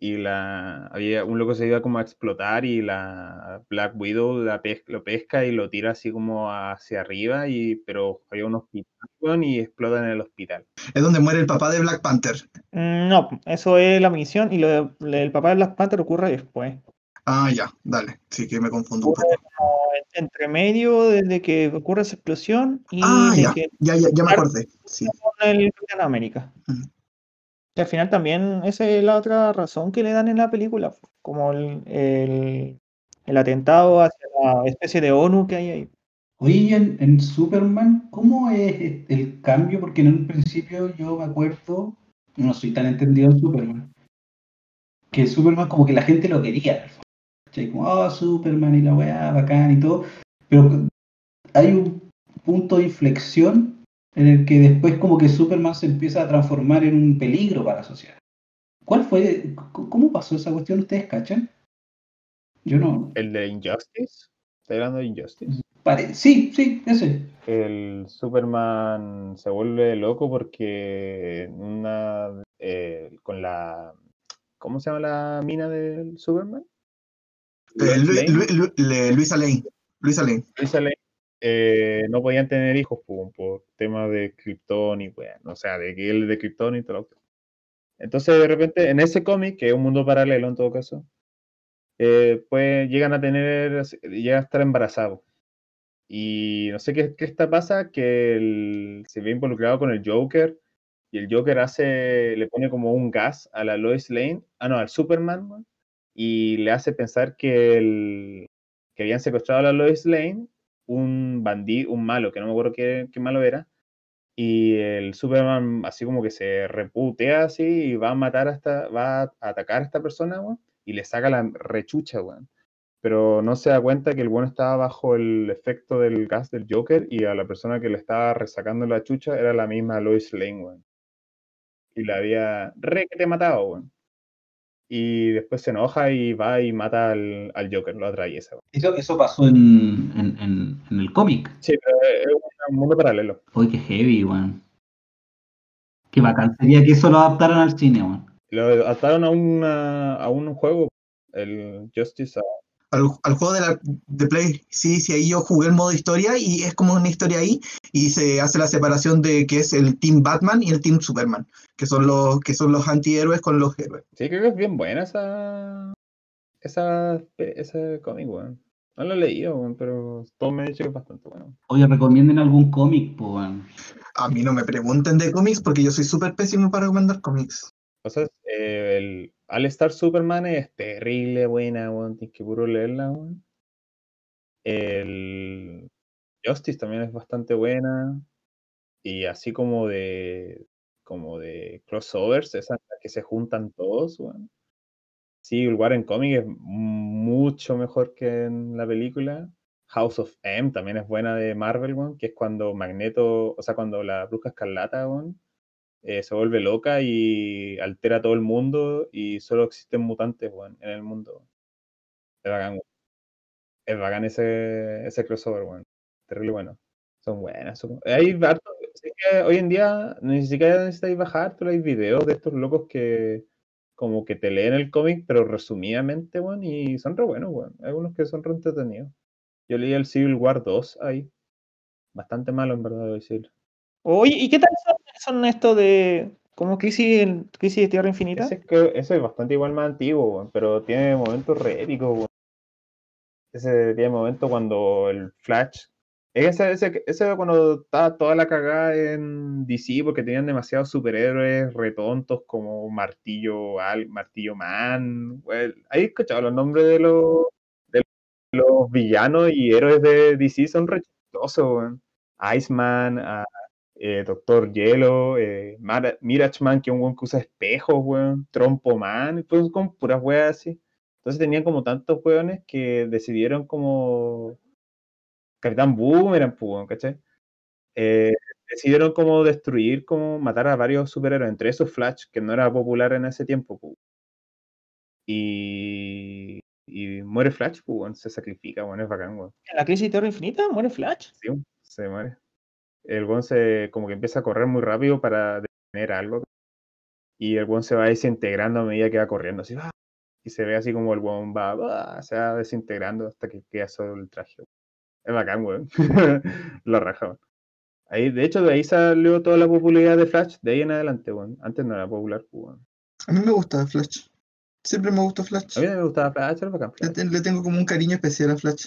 y la había un loco se iba como a explotar y la Black Widow la pes- lo pesca y lo tira así como hacia arriba, y pero había un hospital, y explota en el hospital. Es donde muere el papá de Black Panther. Mm, No, eso es la misión y lo de- el papá de Black Panther ocurre después. Ah, ya, dale. Sí que me confundo un poco. entre medio desde que ocurre esa explosión y Ah, ya, que ya, ya, ya me acordé. Sí. con el Capitán América. Ujú. Y al final también esa es la otra razón que le dan en la película, como el, el, el atentado hacia la especie de ONU que hay ahí. Oye, en, en Superman, ¿cómo es el cambio? Porque en un principio yo me acuerdo, no soy tan entendido en Superman, que Superman como que la gente lo quería. ¿cachai? Como, oh, Superman y la weá, bacán y todo. Pero hay un punto de inflexión en el que después como que Superman se empieza a transformar en un peligro para la sociedad. ¿Cuál fue? ¿Cómo pasó esa cuestión? ¿Ustedes cachan? Yo no. El de Injustice, ¿está hablando de Injustice? Pare... Sí, sí, ese. El Superman se vuelve loco porque una eh, con la ¿cómo se llama la mina del Superman? Eh, Lu-. Lu- Lu- Luisa Lane. Luisa Lane. Luisa Lane, eh, no podían tener hijos po, por temas de Krypton y weón, o sea, de que de Krypton y todo. Entonces, de repente, en ese cómic, que es un mundo paralelo en todo caso, eh, pues llegan a tener, llega a estar embarazado. Y no sé qué, qué está pasa, que se ve involucrado con el Joker y el Joker hace, le pone como un gas a la Lois Lane, ah no, al Superman, y le hace pensar que, el, que habían secuestrado a la Lois Lane, un bandido, un malo, que no me acuerdo qué, qué malo era, y el Superman así como que se reputea así y va a matar a esta, va a atacar a esta persona, weón, y le saca la rechucha, weón. Pero no se da cuenta que el bueno estaba bajo el efecto del gas del Joker y a la persona que le estaba resacando la chucha era la misma Lois Lane, weón. Y la había re que te matado, weón. Y después se enoja y va y mata al, al Joker, lo atraviesa. Eso, eso pasó en, en el cómic. Sí, pero es un mundo paralelo. Uy, qué heavy, weón. Qué bacán sería que eso lo adaptaran al cine, weón. Lo adaptaron a, una, a un juego, el Justice. a- Al, al juego de, la, de Play, sí, sí, ahí yo jugué el modo historia y es como una historia ahí y se hace la separación de que es el Team Batman y el Team Superman, que son los, que son los antihéroes con los héroes. Sí, creo que es bien buena esa. Esa, ese cómic, weón. No lo he leído, weón, pero todo me ha dicho que es bastante bueno. Oye, recomienden algún cómic, pues. A mí no me pregunten de cómics porque yo soy súper pésimo para recomendar cómics. Entonces, eh, el All Star Superman es terrible buena, weón. Tienes que puro leerla, weón. El Justice también es bastante buena. Y así como de. como de crossovers, esas en las que se juntan todos, weón. Sí, War en cómic es mucho mejor que en la película. House of M también es buena de Marvel, que es cuando Magneto, o sea, cuando la bruja escarlata, eh, se vuelve loca y altera a todo el mundo y solo existen mutantes, weón, en el mundo. Es bacán. Es bacán ese, ese crossover, weón. Terrible bueno. Son buenas. son- Hay harto- hoy en día ni siquiera necesitáis bajar, pero hay videos de estos locos que como que te leen el cómic, pero resumidamente, weón, y son re buenos, weón. Algunos que son re entretenidos. Yo leí el Civil War 2 ahí. Bastante malo, en verdad, debo decir. Oye, ¿y qué tal son, estos de como crisis, crisis de Tierra Infinita? Ese es, que- ese es bastante igual más antiguo, weón, pero tiene momentos re épicos, weón. Ese tiene momentos cuando el Flash. Ese, ese, ese era cuando estaba toda la cagada en DC porque tenían demasiados superhéroes retontos como Martillo Martillo Man. weón. ¿Hay escuchado los nombres de los, de los villanos y héroes de DC? Son re chistosos, weón. Iceman, ah, eh, Doctor Hielo, eh, Mara- Mirage Man, que es un weón que usa espejos, weón, Trompo Man, pues con puras weas así. Entonces tenían como tantos weones que decidieron como Capitán Boomerang, pues, ¿cachai? Eh, decidieron como destruir, como matar a varios superhéroes, entre esos Flash, que no era popular en ese tiempo, pues. Y, y muere Flash, pues, weón, se sacrifica, weón, es bacán, weón. ¿En la crisis de Tierra Infinita muere Flash? Sí, se muere. El weón se como que empieza a correr muy rápido para detener algo. Y el weón se va desintegrando a medida que va corriendo. Así, ¡ah! Y se ve así como el weón va, ¡ah! se va desintegrando hasta que queda solo el traje. Es bacán, weón. Lo raja, weón. Ahí, de hecho, de ahí salió toda la popularidad de Flash, de ahí en adelante, weón. Antes no era popular, pues, weón. A mí me gusta Flash. Siempre me gustó Flash. A mí me gustaba Flash, era bacán Le, Flash. te- le tengo como un cariño especial a Flash.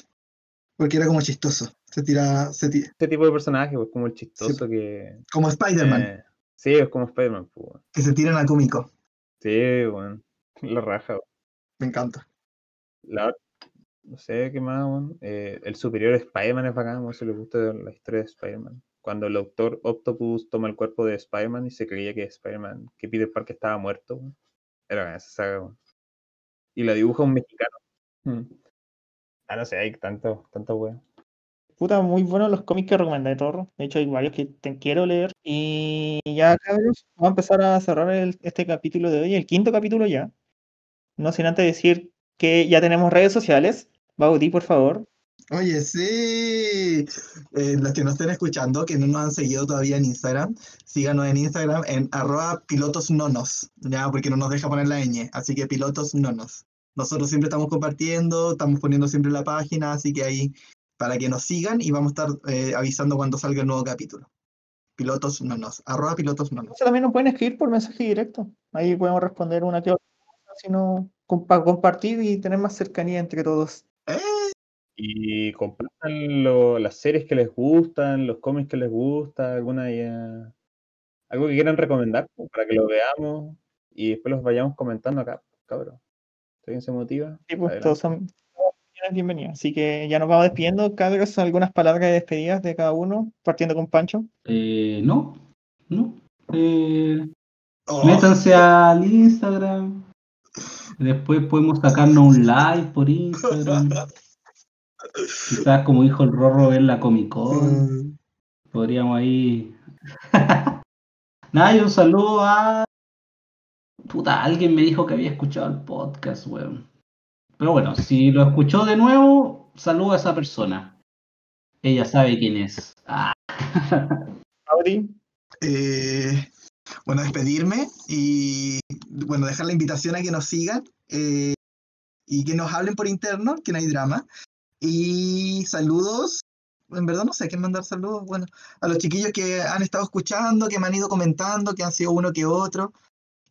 Porque era como chistoso. Se tira, se tira Este tipo de personaje, pues, como el chistoso que... como Spider-Man, eh, sí, es como Spider-Man, pues, weón. que se tiran a cómico. Sí, weón. Lo raja, weón. Me encanta. La, no sé qué más. Eh, el superior Spider-Man es bacán, weón, si les gusta la historia de Spider-Man. Cuando el doctor Octopus toma el cuerpo de Spider-Man y se creía que Spider-Man, que Peter Parker estaba muerto. Era esa saga. Y la dibuja un mexicano. Mm. Ah, no sé, hay tanto, tanto weón. Puta, muy buenos los cómics que recomendé, Torro. De hecho, hay varios que te quiero leer. Y ya, cabros, vamos a empezar a cerrar este capítulo de hoy, el quinto capítulo ya. No sin antes decir que ya tenemos redes sociales. Baudí, por favor. Oye, sí. Eh, los que nos estén escuchando, que no nos han seguido todavía en Instagram, síganos en Instagram en arroba pilotosnonos, ya, porque no nos deja poner la ñ, así que pilotosnonos. Nosotros siempre estamos compartiendo, estamos poniendo siempre la página, así que ahí para que nos sigan y vamos a estar eh, avisando cuando salga el nuevo capítulo. Pilotosnonos, arroba pilotosnonos. Eso también nos pueden escribir por mensaje directo. Ahí podemos responder una que otra, sino para compartir y tener más cercanía entre todos. ¡Eh! Y compartan lo- las series que les gustan, los cómics que les gusta, alguna ya- algo que quieran recomendar pues, para que lo veamos y después los vayamos comentando acá, cabrón. Alguien se motiva. Sí, pues adelante. todos son bienvenidos. Así que ya nos vamos despidiendo. Cabros, algunas palabras de despedidas de cada uno, partiendo con Pancho. Eh, no, no. Eh, Oh, métanse al Instagram. Después podemos sacarnos un live por Instagram. Quizás como dijo el Rorro ver la Comic Con. Podríamos ahí. Nada, y un saludo a. Puta, alguien me dijo que había escuchado el podcast, weón. Pero bueno, si lo escuchó de nuevo, saludo a esa persona. Ella sabe quién es. Ah, eh, bueno, despedirme y bueno, dejar la invitación a que nos sigan eh, y que nos hablen por interno, que no hay drama. Y saludos, en verdad no sé a quién mandar saludos, bueno, a los chiquillos que han estado escuchando, que me han ido comentando, que han sido uno que otro.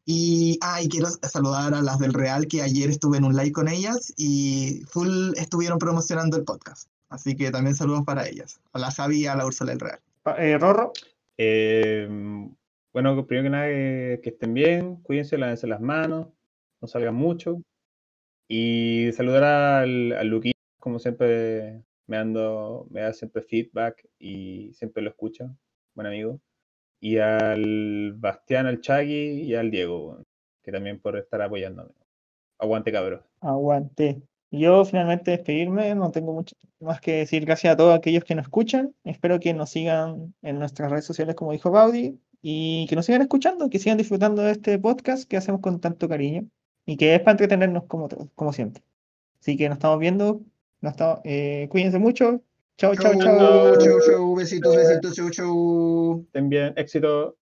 Y, ah, y quiero saludar a las del Real, que ayer estuve en un live con ellas y full estuvieron promocionando el podcast. Así que también saludos para ellas, a la Javi y a la Úrsula del Real. pa- eh, Rorro, Eh, bueno, primero que nada, que, que estén bien, cuídense, lávense las manos, no salgan mucho. Y saludar al, al Luquillo, como siempre, me, ando, me da siempre feedback y siempre lo escucho, buen amigo. Y al Bastián, al Chagui y al Diego, que también por estar apoyándome. Aguante, cabros. aguante. Yo finalmente despedirme, no tengo mucho más que decir. Gracias a todos aquellos que nos escuchan. Espero que nos sigan en nuestras redes sociales, como dijo Baudi, y que nos sigan escuchando, que sigan disfrutando de este podcast que hacemos con tanto cariño y que es para entretenernos como, como siempre. Así que nos estamos viendo. Nos estamos, eh, cuídense mucho. Chao, chao, chao. Chau, chau, besitos, besitos, chau, chau. Estén bien, éxito.